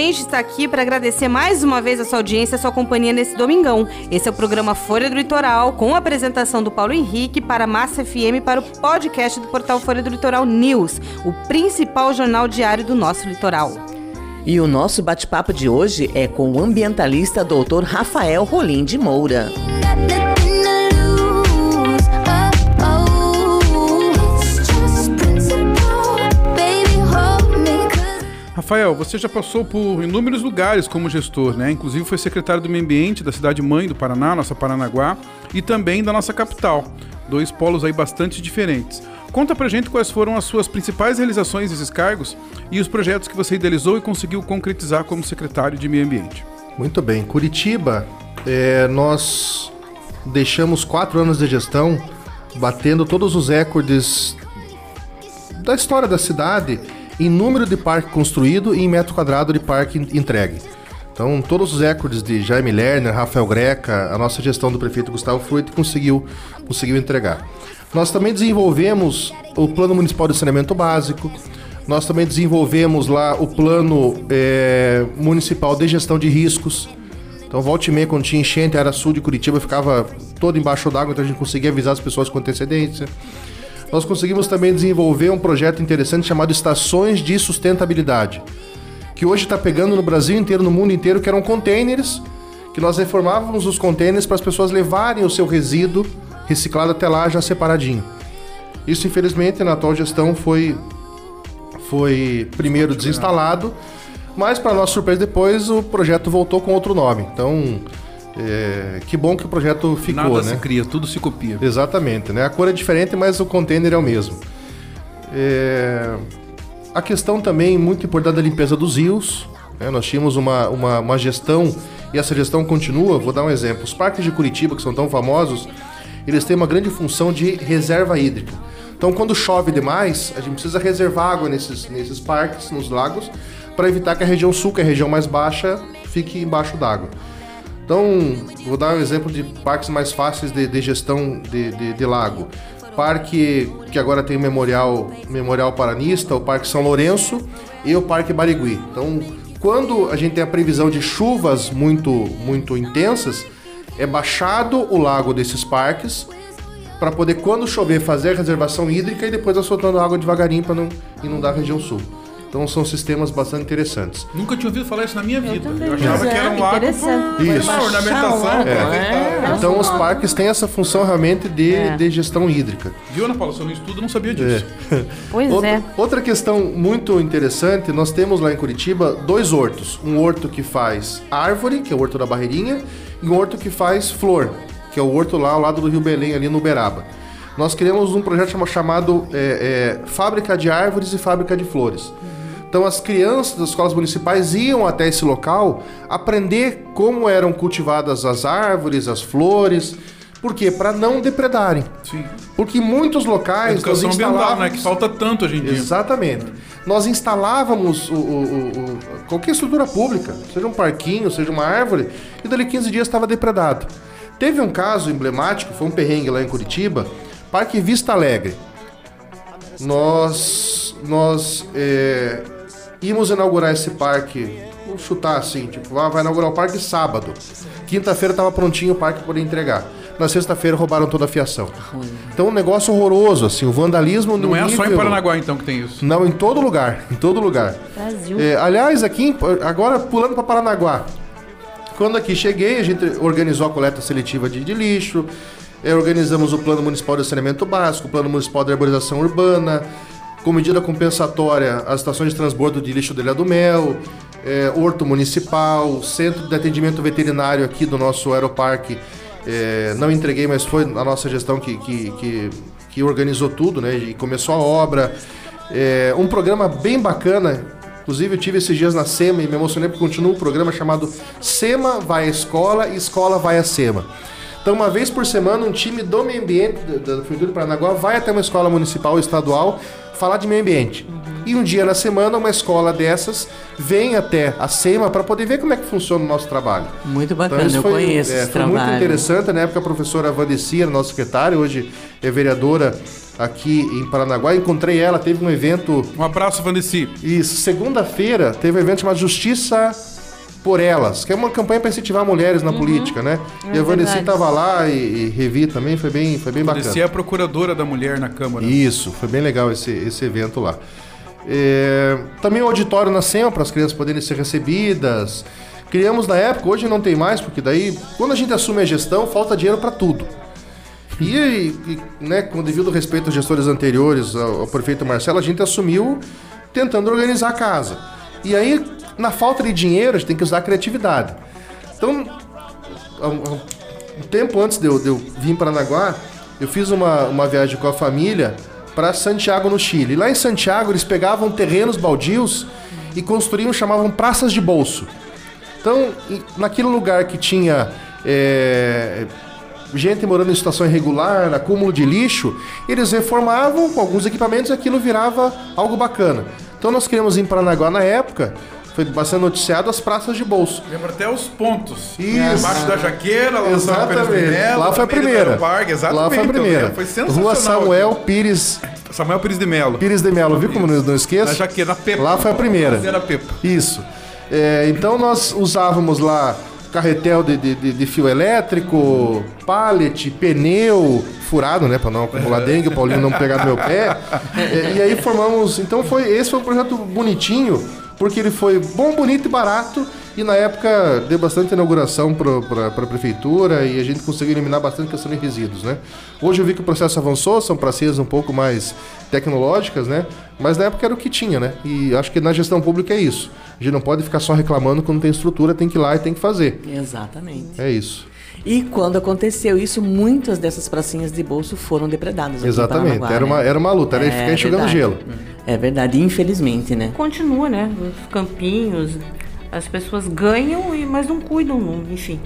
Speaker 4: Gente está aqui para agradecer mais uma vez a sua audiência, a sua companhia nesse domingão. Esse é o programa Folha do Litoral, com a apresentação do Paulo Henrique para a Massa FM para o podcast do portal Folha do Litoral News, o principal jornal diário do nosso litoral.
Speaker 3: E o nosso bate-papo de hoje é com o ambientalista Dr. Rafael Rolim de Moura.
Speaker 2: Rafael, você já passou por inúmeros lugares como gestor, né? Inclusive foi secretário do Meio Ambiente da cidade mãe do Paraná, nossa Paranaguá, e também da nossa capital. Dois polos aí bastante diferentes. Conta pra gente quais foram as suas principais realizações nesses cargos e os projetos que você idealizou e conseguiu concretizar como secretário de Meio Ambiente.
Speaker 11: Muito bem. Curitiba, é, nós deixamos quatro anos de gestão batendo todos os recordes da história da cidade em número de parque construído e em metro quadrado de parque entregue. Então, todos os recordes de Jaime Lerner, Rafael Greca, a nossa gestão do prefeito Gustavo Fruit conseguiu, conseguiu entregar. Nós também desenvolvemos o Plano Municipal de Saneamento Básico, nós também desenvolvemos lá o Plano é, Municipal de Gestão de Riscos. Então, volta e meia, quando tinha enchente, a área sul de Curitiba ficava toda embaixo d'água, então a gente conseguia avisar as pessoas com antecedência. Nós conseguimos também desenvolver um projeto interessante chamado Estações de Sustentabilidade, que hoje está pegando no Brasil inteiro, no mundo inteiro, que eram containers, que nós reformávamos os containers para as pessoas levarem o seu resíduo reciclado até lá já separadinho. Isso, infelizmente, na atual gestão foi, foi primeiro desinstalado, mas para nossa surpresa depois o projeto voltou com outro nome. Então, é, que bom que o projeto ficou,
Speaker 2: Nada
Speaker 11: né?
Speaker 2: se cria, tudo se copia.
Speaker 11: Exatamente, né? A cor é diferente, mas o container é o mesmo. É, A questão também muito importante da limpeza dos rios. né? Nós tínhamos uma, uma, uma gestão, e essa gestão continua. Vou dar um exemplo. Os parques de Curitiba, que são tão famosos, eles têm uma grande função de reserva hídrica. Então, quando chove demais, a gente precisa reservar água nesses, nesses parques, nos lagos, para evitar que a região sul, que é a região mais baixa, fique embaixo d'água. Então, vou dar um exemplo de parques mais fáceis de, de gestão de, de, de lago. Parque que agora tem o Memorial, Memorial Paranista, o Parque São Lourenço e o Parque Barigui. Então, quando a gente tem a previsão de chuvas muito, muito intensas, é baixado o lago desses parques para poder, quando chover, fazer a reservação hídrica e depois soltando água devagarinho para não inundar a região sul. Então são sistemas bastante interessantes.
Speaker 2: Nunca tinha ouvido falar isso na minha vida.
Speaker 4: também.
Speaker 2: Eu achava
Speaker 4: Pois
Speaker 2: que era
Speaker 4: é,
Speaker 2: um lago
Speaker 11: Isso.
Speaker 2: uma ornamentação.
Speaker 3: É.
Speaker 2: É.
Speaker 11: Então os parques têm essa função realmente de,
Speaker 4: É.
Speaker 11: de gestão hídrica.
Speaker 2: Viu, Ana Paula? Se eu não estudo, eu não sabia disso.
Speaker 4: Pois
Speaker 11: outra,
Speaker 4: é.
Speaker 11: outra questão muito interessante, nós temos lá em Curitiba dois hortos. Um horto que faz árvore, que é o horto da Barreirinha, e um horto que faz flor, que é o horto lá ao lado do Rio Belém, ali no Uberaba. Nós criamos um projeto chama- chamado é, é, Fábrica de Árvores e Fábrica de Flores. Então as crianças das escolas municipais iam até esse local aprender como eram cultivadas as árvores, as flores. Por quê? Para não depredarem.
Speaker 2: Sim.
Speaker 11: Porque em muitos locais
Speaker 2: Educação
Speaker 11: nós
Speaker 2: ambiental, né?
Speaker 11: instalávamos-
Speaker 2: Que falta tanto hoje em dia.
Speaker 11: Exatamente. Nós instalávamos o- o- o- qualquer estrutura pública, seja um parquinho, seja uma árvore, e dali 15 dias estava depredado. Teve um caso emblemático, foi um perrengue lá em Curitiba, Parque Vista Alegre. Nós, nós é, Íamos inaugurar esse parque, vou chutar assim, tipo, vai vai inaugurar o parque sábado. Quinta-feira tava prontinho o parque para poder entregar. Na sexta-feira roubaram toda a fiação. Então um negócio horroroso, assim, o vandalismo no
Speaker 2: Não é só em
Speaker 11: nível-
Speaker 2: Paranaguá então que tem isso.
Speaker 11: Não, em todo lugar, em todo lugar.
Speaker 4: Brasil.
Speaker 11: É, aliás, aqui, em- agora pulando para Paranaguá. Quando aqui cheguei, a gente organizou a coleta seletiva de, de lixo, eh, organizamos o Plano Municipal de Saneamento Básico, o Plano Municipal de Arborização Urbana, com medida compensatória, as estações de transbordo de lixo do Ilha do Mel, eh, Horto Municipal, Centro de Atendimento Veterinário aqui do nosso aeroparque. eh, não entreguei, mas foi a nossa gestão que, que, que, que organizou tudo, né? E começou a obra. É, um programa bem bacana. Inclusive, eu tive esses dias na SEMA e me emocionei porque continua um programa chamado SEMA vai à escola e escola vai à SEMA. Então, uma vez por semana, um time do meio ambiente da, Prefeitura de Paranaguá vai até uma escola municipal ou estadual falar de meio ambiente. E um dia na semana, uma escola dessas vem até a SEMA para poder ver como é que funciona o nosso trabalho.
Speaker 3: Muito bacana,
Speaker 11: isso
Speaker 3: eu
Speaker 11: foi,
Speaker 3: conheço
Speaker 11: é,
Speaker 3: esse
Speaker 11: foi muito
Speaker 3: trabalho.
Speaker 11: interessante. Na época, a professora Vandecia, nossa secretária, hoje é vereadora aqui em Paranaguá. Encontrei ela, teve um evento.
Speaker 2: Um abraço, Vandeci.
Speaker 11: Isso, segunda-feira teve um evento chamado Justiça por Elas, que é uma campanha para incentivar mulheres na política, né?
Speaker 2: É
Speaker 11: e a
Speaker 2: verdade.
Speaker 11: estava lá e, e revi também, foi bem, foi bem bacana.
Speaker 2: Vandeci é a procuradora da mulher na Câmara.
Speaker 11: Isso, foi bem legal esse, esse evento lá. É, também o auditório na SEMA para as crianças poderem ser recebidas. Criamos na época, hoje não tem mais, porque daí, quando a gente assume a gestão, falta dinheiro para tudo. E, e, né, com devido respeito aos gestores anteriores, ao, ao prefeito Marcelo, a gente assumiu tentando organizar a casa. E aí, na falta de dinheiro, a gente tem que usar a criatividade. Então, um, tempo antes de eu, de eu vir para Paranaguá, eu fiz uma, uma viagem com a família para Santiago, no Chile. Lá em Santiago, eles pegavam terrenos baldios e construíam, chamavam praças de bolso. Então, naquele lugar que tinha é, gente morando em situação irregular, acúmulo de lixo, eles reformavam com alguns equipamentos e aquilo virava algo bacana. Então, nós criamos em Paranaguá na época, foi bastante noticiado, as praças de bolso.
Speaker 2: Lembra até os pontos.
Speaker 11: Isso.
Speaker 2: Embaixo da jaqueira, lá
Speaker 11: Exatamente.
Speaker 2: Melo,
Speaker 11: Lá foi a primeira.
Speaker 2: Exatamente.
Speaker 11: Lá foi a primeira.
Speaker 2: Foi sensacional.
Speaker 11: Rua Samuel Pires.
Speaker 2: Samuel Pires de Melo.
Speaker 11: Pires de Melo, viu como não, não esqueço?
Speaker 2: Na jaqueira, na Pepa.
Speaker 11: Lá foi a primeira.
Speaker 2: Era Pepa.
Speaker 11: Isso. É, então nós usávamos lá carretel de, de- de- de fio elétrico, pallet, pneu furado, né, para não acumular dengue, o Paulinho não pegar no meu pé. É, e aí formamos, então foi esse foi um projeto bonitinho, porque ele foi bom, bonito e barato. E na época deu bastante inauguração para a prefeitura e a gente conseguiu eliminar bastante questão de resíduos, né? Hoje eu vi que o processo avançou, são pracias um pouco mais tecnológicas, né? Mas na época era o que tinha, né? E acho que na gestão pública é isso. A gente não pode ficar só reclamando quando tem estrutura, tem que ir lá e tem que fazer.
Speaker 3: Exatamente.
Speaker 11: É isso.
Speaker 3: E quando aconteceu isso, muitas dessas pracinhas de bolso foram depredadas.
Speaker 11: Exatamente. Era
Speaker 3: né?
Speaker 11: uma, era uma luta, era ficar enxugando
Speaker 3: verdade.
Speaker 11: gelo.
Speaker 3: É verdade, infelizmente, né?
Speaker 4: Continua, né? Os campinhos, as pessoas ganham, e mas não cuidam, enfim.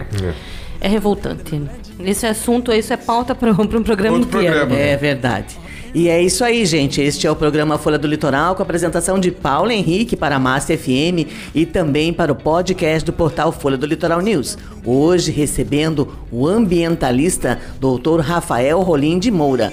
Speaker 4: É revoltante. Esse assunto, isso é pauta para um programa
Speaker 3: Outro
Speaker 4: inteiro.
Speaker 3: programa. É verdade. E é isso aí, gente. Este é o programa Folha do Litoral, com a apresentação de Paulo Henrique para a Massa FM e também para o podcast do portal Folha do Litoral News. Hoje recebendo o ambientalista Dr. Rafael Rolim de Moura.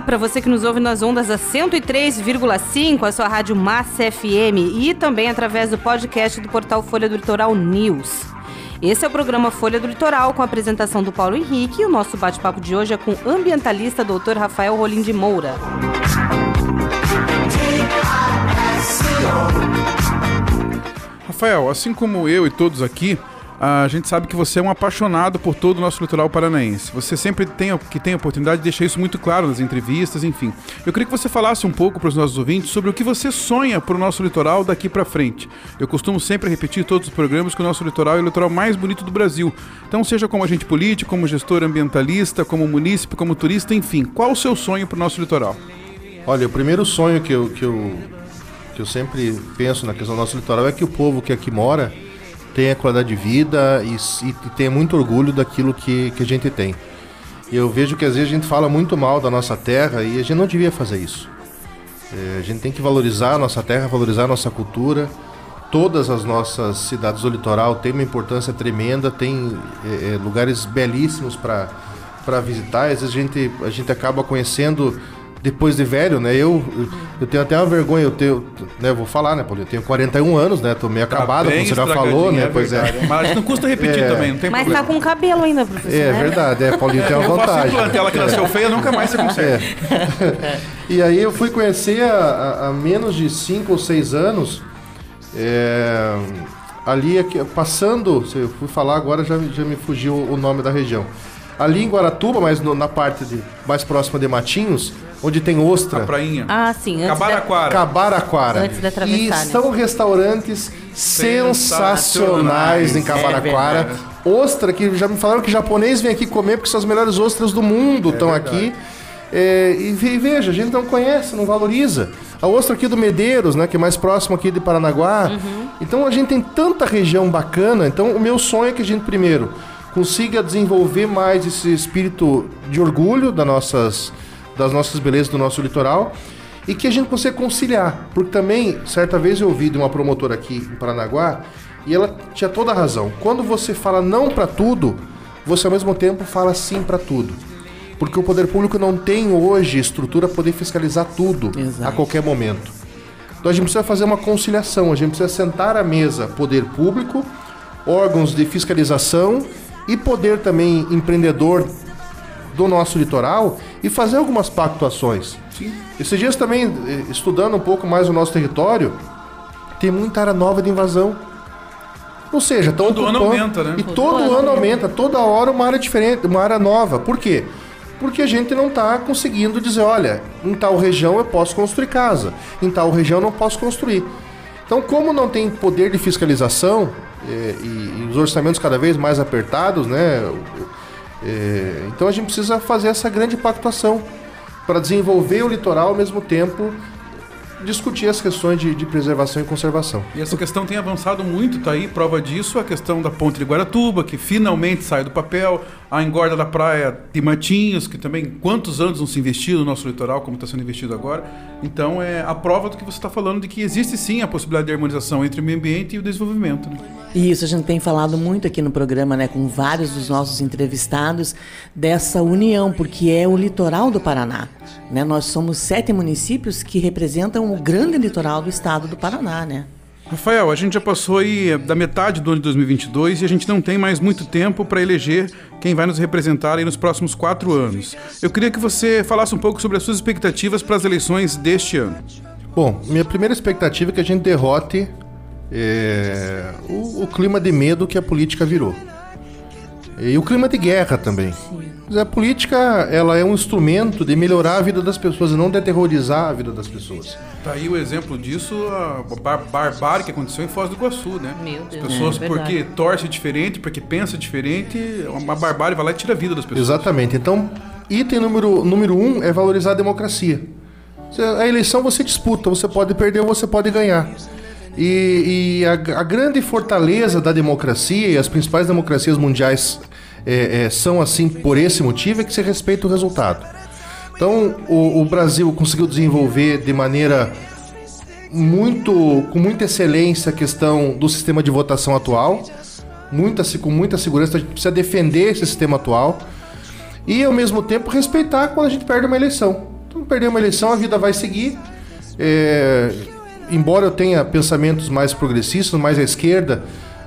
Speaker 4: Para você que nos ouve nas ondas da 103,5, a sua rádio Massa FM e também através do podcast do portal Folha do Litoral News. Esse é o programa Folha do Litoral com a apresentação do Paulo Henrique e o nosso bate-papo de hoje é com o ambientalista Dr. Rafael Rolim de Moura.
Speaker 2: Rafael, assim como eu e todos aqui, A gente sabe que você é um apaixonado por todo o nosso litoral paranaense. Você sempre tem que tem a oportunidade de deixar isso muito claro nas entrevistas, enfim. Eu queria que você falasse um pouco para os nossos ouvintes sobre o que você sonha para o nosso litoral daqui para frente. Eu costumo sempre repetir todos os programas que o nosso litoral é o litoral mais bonito do Brasil. Então, seja como agente político, como gestor ambientalista, como munícipe, como turista, enfim, qual o seu sonho para o nosso litoral?
Speaker 11: Olha, o primeiro sonho que eu, que eu, que eu sempre penso na questão do nosso litoral é que o povo que aqui mora tenha qualidade de vida e, e tenha muito orgulho daquilo que, que a gente tem. Eu vejo que às vezes a gente fala muito mal da nossa terra e a gente não devia fazer isso. É, a gente tem que valorizar a nossa terra, valorizar a nossa cultura. Todas as nossas cidades do litoral têm uma importância tremenda, tem é, é, lugares belíssimos para visitar. Às vezes a gente, a gente acaba conhecendo depois de velho, né? Eu, eu tenho até uma vergonha, eu tenho, né, eu vou falar, né, Paulo? Eu tenho 41 anos, né? Tô meio acabado,
Speaker 2: bem
Speaker 11: como você já falou, né?
Speaker 2: é
Speaker 11: pois é.
Speaker 2: Mas não custa repetir
Speaker 11: É.
Speaker 2: também, não tem
Speaker 4: Mas
Speaker 2: problema.
Speaker 4: tá com cabelo ainda, professor.
Speaker 11: É
Speaker 4: né?
Speaker 11: verdade, é, Paulinho tem uma
Speaker 2: Eu
Speaker 11: vantagem.
Speaker 2: implante, ela que nasceu feia, nunca mais você consegue.
Speaker 11: É. e aí eu fui conhecer há, há menos de 5 ou 6 anos, é, ali aqui, passando, se eu fui falar agora já, já me fugiu o nome da região. Ali em Guaratuba, mas no- na parte de, mais próxima de Matinhos, onde tem ostra.
Speaker 2: A prainha.
Speaker 4: Ah, sim.
Speaker 2: Cabaraquara.
Speaker 11: Cabaraquara.
Speaker 4: Antes de atravessar,
Speaker 11: E
Speaker 4: né?
Speaker 11: são restaurantes sensacionais em
Speaker 2: É
Speaker 11: Cabaraquara.
Speaker 2: verdade.
Speaker 11: Ostra, que já me falaram que japonês vem aqui comer porque são as melhores ostras do mundo estão aqui. É, e ve- veja, a gente não conhece, não valoriza. A ostra aqui do Medeiros, né, que é mais próximo aqui de Paranaguá. Então a gente tem tanta região bacana. Então o meu sonho é que a gente primeiro consiga desenvolver mais esse espírito de orgulho das nossas, das nossas belezas do nosso litoral e que a gente consiga conciliar. Porque também, certa vez eu ouvi de uma promotora aqui em Paranaguá e ela tinha toda a razão. Quando você fala não para tudo, você ao mesmo tempo fala sim para tudo. Porque o poder público não tem hoje estrutura para poder fiscalizar tudo
Speaker 3: Exato.
Speaker 11: a qualquer momento. Então a gente precisa fazer uma conciliação, a gente precisa sentar à mesa poder público, órgãos de fiscalização e poder também empreendedor do nosso litoral e fazer algumas pactuações. Esses dias também, eh, estudando um pouco mais o nosso território, tem muita área nova de invasão. Ou seja,
Speaker 2: Todo ano
Speaker 11: ocupando-
Speaker 2: aumenta, né?
Speaker 11: E todo ano aumenta, toda hora uma área diferente, uma área nova. Por quê? Porque a gente não está conseguindo dizer, olha, em tal região eu posso construir casa, em tal região eu não posso construir. Então, como não tem poder de fiscalização eh, e, e os orçamentos cada vez mais apertados, né? Eh, então a gente precisa fazer essa grande pactuação para desenvolver o litoral ao mesmo tempo discutir as questões de, de preservação e conservação.
Speaker 2: E essa questão tem avançado muito, tá aí prova disso a questão da ponte de Guaratuba, que finalmente sai do papel, a engorda da praia de Matinhos, que também quantos anos não se investiu no nosso litoral, como está sendo investido agora. Então é a prova do que você está falando de que existe sim a possibilidade de harmonização entre o meio ambiente e o desenvolvimento. Né?
Speaker 3: E isso a gente tem falado muito aqui no programa, né, com vários dos nossos entrevistados, dessa união, porque é o litoral do Paraná. Né? Nós somos sete municípios que representam o grande litoral do estado do Paraná, né?
Speaker 2: Rafael, a gente já passou aí da metade do ano de 2022 e a gente não tem mais muito tempo para eleger quem vai nos representar aí nos próximos quatro anos. Eu queria que você falasse um pouco sobre as suas expectativas para as eleições deste ano.
Speaker 11: Bom, minha primeira expectativa é que a gente derrote é, o, o clima de medo que a política virou. E o clima de guerra também. Mas a política ela é um instrumento de melhorar a vida das pessoas e não de aterrorizar a vida das pessoas.
Speaker 2: Tá aí o exemplo disso, a bar barbárie que aconteceu em Foz do Iguaçu, né?
Speaker 4: Meu Deus.
Speaker 2: As pessoas,
Speaker 4: É verdade.
Speaker 2: porque torce diferente, porque pensa diferente, uma barbárie vai lá e tira a vida das pessoas.
Speaker 11: Exatamente. Então, item número, número um é valorizar a democracia. A eleição você disputa, você pode perder ou você pode ganhar. E, e a, a grande fortaleza da democracia, e as principais democracias mundiais é, é, são assim por esse motivo, é que se respeita o resultado. Então, o, o Brasil conseguiu desenvolver de maneira muito com muita excelência a questão do sistema de votação atual, muita, com muita segurança. A gente precisa defender esse sistema atual e, ao mesmo tempo, respeitar quando a gente perde uma eleição. Então, perder uma eleição, a vida vai seguir. É, embora eu tenha pensamentos mais progressistas, mais à esquerda,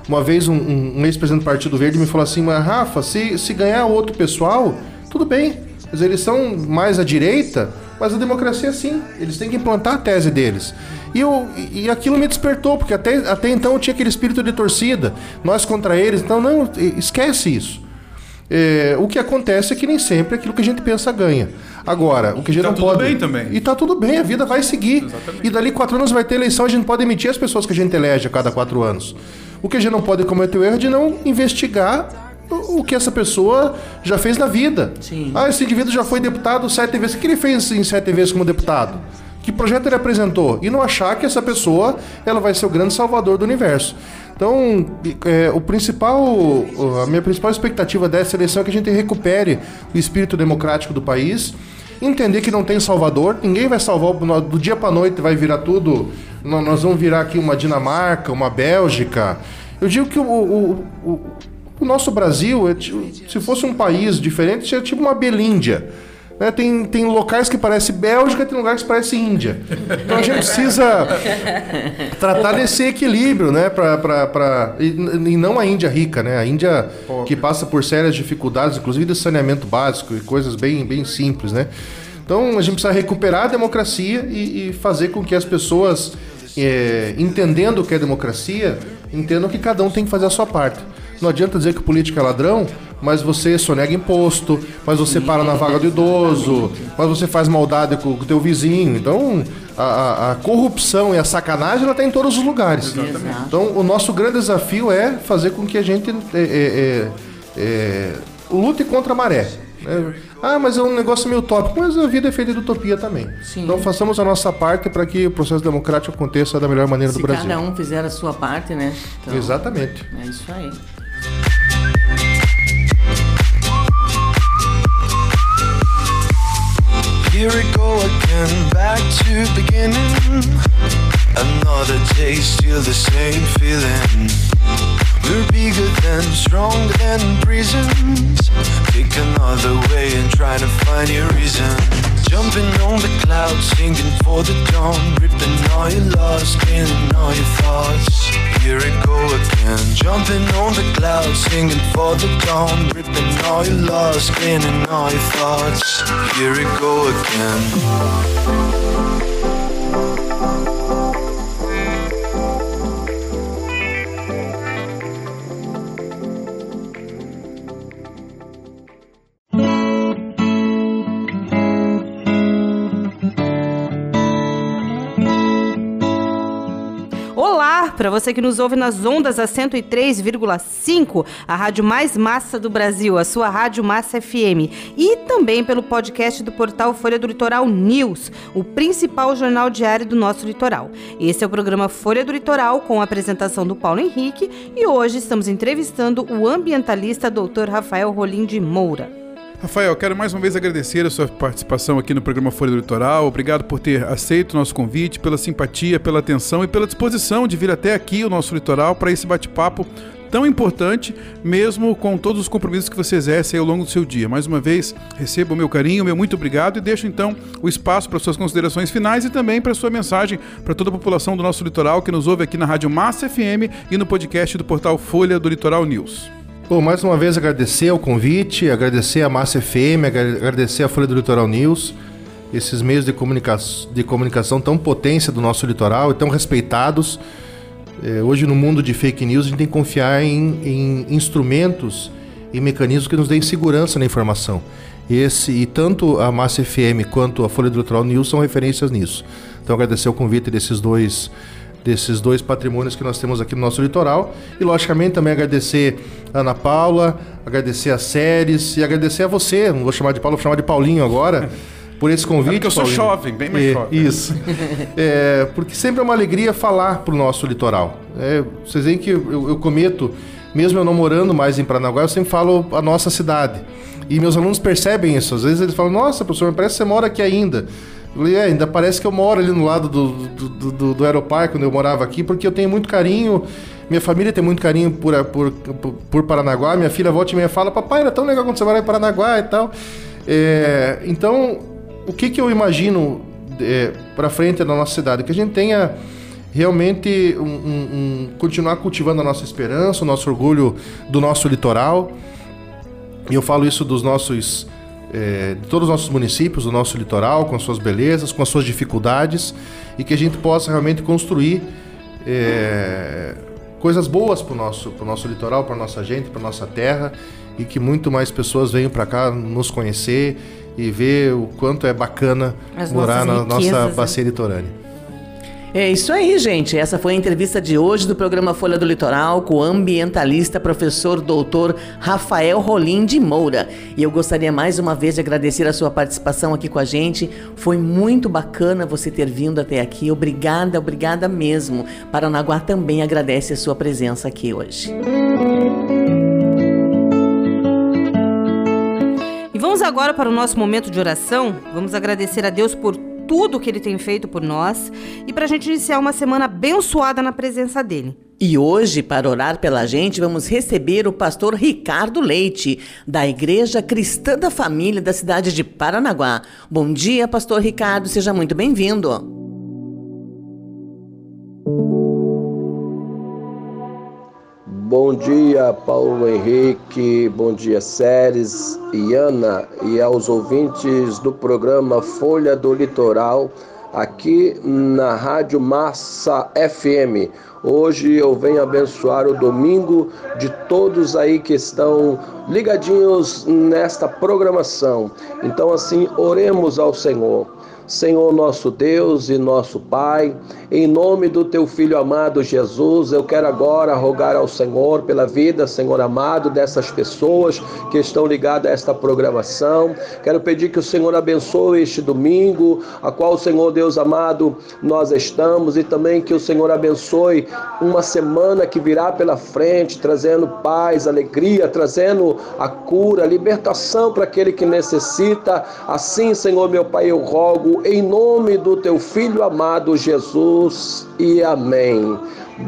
Speaker 11: uma vez um, um- um ex-presidente do Partido Verde me falou assim: Mas Rafa, se, se ganhar outro pessoal, tudo bem. Mas eles são mais à direita, Mas a democracia, sim, eles têm que implantar a tese deles. E, eu, e aquilo me despertou, porque até, até então eu tinha aquele espírito de torcida, nós contra eles. Então, não, esquece isso. É, o que acontece é que nem sempre aquilo que a gente pensa ganha. Agora, o que a gente
Speaker 2: tá
Speaker 11: não
Speaker 2: tudo
Speaker 11: pode.
Speaker 2: bem também.
Speaker 11: E tá tudo bem, a vida vai seguir. E dali quatro anos vai ter eleição, a gente não pode emitir as pessoas que a gente elege a cada quatro anos. O que a gente não pode cometer o erro é de não investigar o o que essa pessoa já fez na vida.
Speaker 3: Sim.
Speaker 11: Ah, esse indivíduo já foi deputado sete vezes. O que ele fez em sete vezes como deputado? Que projeto ele apresentou? E não achar que essa pessoa ela vai ser o grande salvador do universo. Então, é, o principal, a minha principal expectativa dessa eleição é que a gente recupere o espírito democrático do país, entender que não tem salvador, ninguém vai salvar do dia para noite vai virar tudo. nó- Nós vamos virar aqui uma Dinamarca, uma Bélgica. Eu digo que o, o- o- o nosso Brasil, é se fosse um país diferente, seria tipo uma Belíndia. Né? Tem, tem locais que parecem Bélgica, tem lugares que parecem Índia. Então a gente precisa tratar desse equilíbrio, né? Pra, pra, pra, e, e não a Índia rica, né? A Índia que passa por sérias dificuldades, inclusive de saneamento básico e coisas bem, bem simples, né? Então a gente precisa recuperar a democracia e, e fazer com que as pessoas, é, entendendo o que é democracia, entendam que cada um tem que fazer a sua parte. Não adianta dizer que o político é ladrão, mas você sonega imposto, mas você para na vaga do idoso, mas você faz maldade com o teu vizinho. Então, a, a- a corrupção e a sacanagem ela está em todos os lugares. Então, o nosso grande desafio é fazer com que a gente é, é, é, é, lute contra a maré. né? Ah, mas é um negócio meio utópico, mas a vida é feita de utopia também. Então, façamos a nossa parte para que o processo democrático aconteça da melhor maneira
Speaker 3: Se
Speaker 11: do Brasil.
Speaker 3: cada um fizer a sua parte, né? Então,
Speaker 11: Exatamente.
Speaker 3: É isso aí.
Speaker 12: Here we go again, back to beginning. Another day, still the same feeling. We're bigger than, stronger than prisons. Take another way and try to find your reason. Jumping on the clouds, singing for the dawn. Ripping all your lost, killing all your thoughts. Here we go again. Jumping on the clouds, singing for the dawn. Ripping all your lost, killing all your thoughts. Here we go again.
Speaker 4: Olá, para você que nos ouve nas ondas da 103,5, a rádio mais massa do Brasil, a sua Rádio Massa FM, e também pelo podcast do portal Folha do Litoral News, o principal jornal diário do nosso litoral. Esse é o programa Folha do Litoral com a apresentação do Paulo Henrique e hoje estamos entrevistando o ambientalista Dr. Rafael Rolim de Moura.
Speaker 2: Rafael, quero mais uma vez agradecer a sua participação aqui no programa Folha do Litoral. Obrigado por ter aceito o nosso convite, pela simpatia, pela atenção e pela disposição de vir até aqui o nosso litoral para esse bate-papo tão importante, mesmo com todos os compromissos que você exerce ao longo do seu dia. Mais uma vez, receba o meu carinho, meu muito obrigado e deixo então o espaço para suas considerações finais e também para sua mensagem para toda a população do nosso litoral que nos ouve aqui na Rádio Massa FM e no podcast do portal Folha do Litoral News.
Speaker 11: Bom, mais uma vez agradecer o convite, agradecer a Massa FM, agra- agradecer a Folha do Litoral News, esses meios de, comunica de comunicação tão potência do nosso litoral e tão respeitados. É, hoje, no mundo de fake news, a gente tem que confiar em, em instrumentos e mecanismos que nos deem segurança na informação. Esse, e tanto a Massa FM quanto a Folha do Litoral News são referências nisso. Então, agradecer o convite desses dois desses dois patrimônios que nós temos aqui no nosso litoral. E, logicamente, também agradecer a Ana Paula, agradecer a Séries e agradecer a você, não vou chamar de Paulo, vou chamar de Paulinho agora, por esse convite.
Speaker 2: É porque eu sou
Speaker 11: Paulinho.
Speaker 2: jovem, bem mais
Speaker 11: É,
Speaker 2: jovem.
Speaker 11: Isso. É, porque sempre é uma alegria falar pro nosso litoral. É, vocês veem que eu, eu cometo, mesmo eu não morando mais em Paranaguá, eu sempre falo a nossa cidade. E meus alunos percebem isso. Às vezes eles falam, nossa, professor, parece que você mora aqui ainda. Falei, é, ainda parece que eu moro ali no lado do, do, do, do, Aeroparque, quando eu morava aqui, porque eu tenho muito carinho, minha família tem muito carinho por, por, por, por Paranaguá, minha filha volta e meia fala, papai, era tão legal quando você morava em Paranaguá e tal. É, então, o que, que eu imagino é, para frente da nossa cidade? Que a gente tenha realmente um, um- um- continuar cultivando a nossa esperança, o nosso orgulho do nosso litoral. E eu falo isso dos nossos é, de todos os nossos municípios, do nosso litoral, com as suas belezas, com as suas dificuldades, e que a gente possa realmente construir é, coisas boas para o nosso, pro nosso litoral, para nossa gente, para nossa terra, e que muito mais pessoas venham para cá nos conhecer e ver o quanto é bacana
Speaker 3: As
Speaker 11: morar na
Speaker 3: riquezas,
Speaker 11: nossa
Speaker 3: né?
Speaker 11: bacia litorânea.
Speaker 3: É isso aí, gente. Essa foi a entrevista de hoje do programa Folha do Litoral com o ambientalista professor doutor Rafael Rolim de Moura. E eu gostaria mais uma vez de agradecer a sua participação aqui com a gente. Foi muito bacana você ter vindo até aqui. Obrigada, obrigada mesmo. Paranaguá também agradece a sua presença aqui hoje.
Speaker 4: E vamos agora para o nosso momento de oração. Vamos agradecer a Deus por tudo que Ele tem feito por nós e para a gente iniciar uma semana abençoada na presença dEle.
Speaker 3: E hoje, para orar pela gente, vamos receber o pastor Ricardo Leite, da Igreja Cristã da Família da cidade de Paranaguá. Bom dia, pastor Ricardo, seja muito bem-vindo.
Speaker 13: Bom dia, Paulo Henrique, bom dia, Séries e Ana, e aos ouvintes do programa Folha do Litoral, aqui na Rádio Massa FM. Hoje eu venho abençoar o domingo de todos aí que estão ligadinhos nesta programação. Então, assim, oremos ao Senhor. Senhor nosso Deus e nosso Pai, em nome do teu filho amado Jesus, eu quero agora rogar ao Senhor pela vida, Senhor amado, dessas pessoas que estão ligadas a esta programação. Quero pedir que o Senhor abençoe este domingo, a qual, Senhor Deus amado, nós estamos, e também que o Senhor abençoe uma semana que virá pela frente, trazendo paz, alegria, trazendo a cura, a libertação para aquele que necessita. Assim, Senhor meu Pai, eu rogo em nome do teu filho amado Jesus e amém.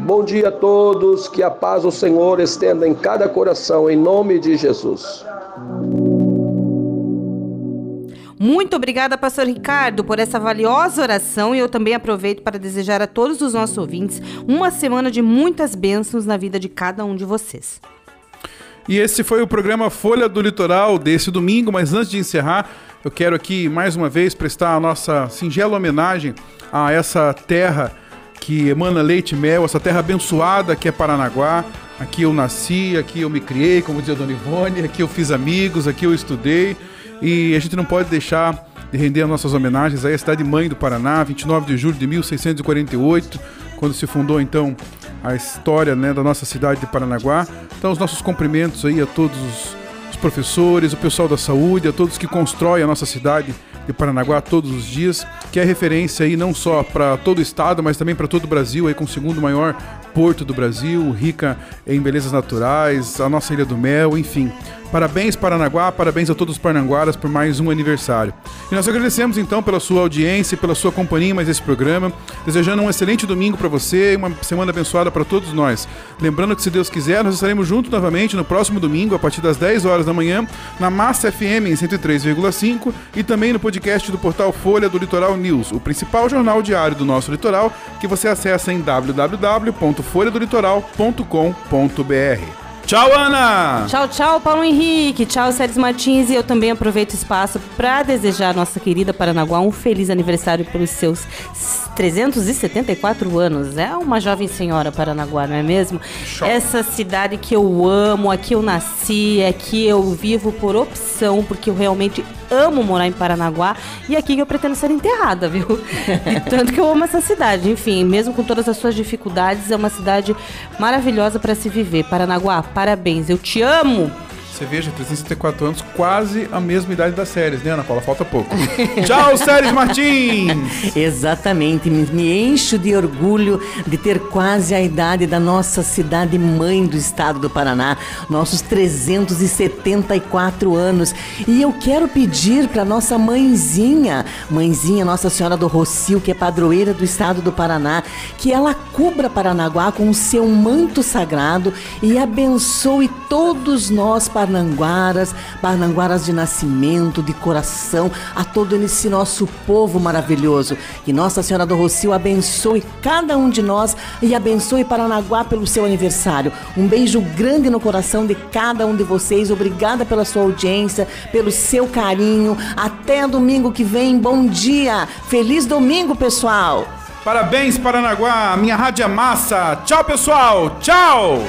Speaker 13: Bom dia a todos, que a paz do Senhor estenda em cada coração, em nome de Jesus.
Speaker 4: Muito obrigada, pastor Ricardo, por essa valiosa oração e eu também aproveito para desejar a todos os nossos ouvintes uma semana de muitas bênçãos na vida de cada um de vocês.
Speaker 2: E esse foi o programa Folha do Litoral desse domingo, mas antes de encerrar, eu quero aqui mais uma vez prestar a nossa singela homenagem a essa terra que emana leite e mel, essa terra abençoada que é Paranaguá. Aqui eu nasci, aqui eu me criei, como dizia Dona Ivone, aqui eu fiz amigos, aqui eu estudei. E a gente não pode deixar de render as nossas homenagens à cidade mãe do Paraná, 29 de julho de 1648, quando se fundou então a história né, da nossa cidade de Paranaguá. Então os nossos cumprimentos aí a todos os, os professores, o pessoal da saúde, a todos que constroem a nossa cidade de Paranaguá todos os dias, que é referência aí não só para todo o estado, mas também para todo o Brasil, aí com o segundo maior porto do Brasil, rica em belezas naturais, a nossa Ilha do Mel, enfim. Parabéns Paranaguá, parabéns a todos os parnanguaras por mais um aniversário. E nós agradecemos então pela sua audiência e pela sua companhia em mais esse programa, desejando um excelente domingo para você e uma semana abençoada para todos nós. Lembrando que se Deus quiser, nós estaremos juntos novamente no próximo domingo a partir das 10 horas da manhã na Massa FM em 103,5 e também no podcast do portal Folha do Litoral News, o principal jornal diário do nosso litoral, que você acessa em www.folhadolitoral.com.br. Tchau, Ana!
Speaker 4: Tchau, tchau, Paulo Henrique. Tchau, Séries Martins. E eu também aproveito o espaço para desejar à nossa querida Paranaguá um feliz aniversário pelos seus 374 anos. É uma jovem senhora Paranaguá, não é mesmo? Essa cidade que eu amo, aqui eu nasci, aqui eu vivo por opção, porque eu realmente amo morar em Paranaguá e aqui que eu pretendo ser enterrada, viu? De tanto que eu amo essa cidade. Enfim, mesmo com todas as suas dificuldades, é uma cidade maravilhosa para se viver. Paranaguá, parabéns. Eu te amo.
Speaker 2: Você veja, 364 anos, quase a mesma idade das séries, né, Ana Paula? Falta pouco. Tchau, Séries Martins!
Speaker 3: Exatamente, me, me encho de orgulho de ter quase a idade da nossa cidade mãe do estado do Paraná, nossos 374 anos. E eu quero pedir para nossa mãezinha, mãezinha Nossa Senhora do Rocio, que é padroeira do estado do Paraná, que ela cubra Paranaguá com o seu manto sagrado e abençoe todos nós paranaguarenses Parnanguaras, Parnanguaras de nascimento, de coração, a todo esse nosso povo maravilhoso. Que Nossa Senhora do Rocio abençoe cada um de nós e abençoe Paranaguá pelo seu aniversário. Um beijo grande no coração de cada um de vocês. Obrigada pela sua audiência, pelo seu carinho. Até domingo que vem. Bom dia. Feliz domingo, pessoal.
Speaker 2: Parabéns, Paranaguá. Minha rádio é massa. Tchau, pessoal. Tchau.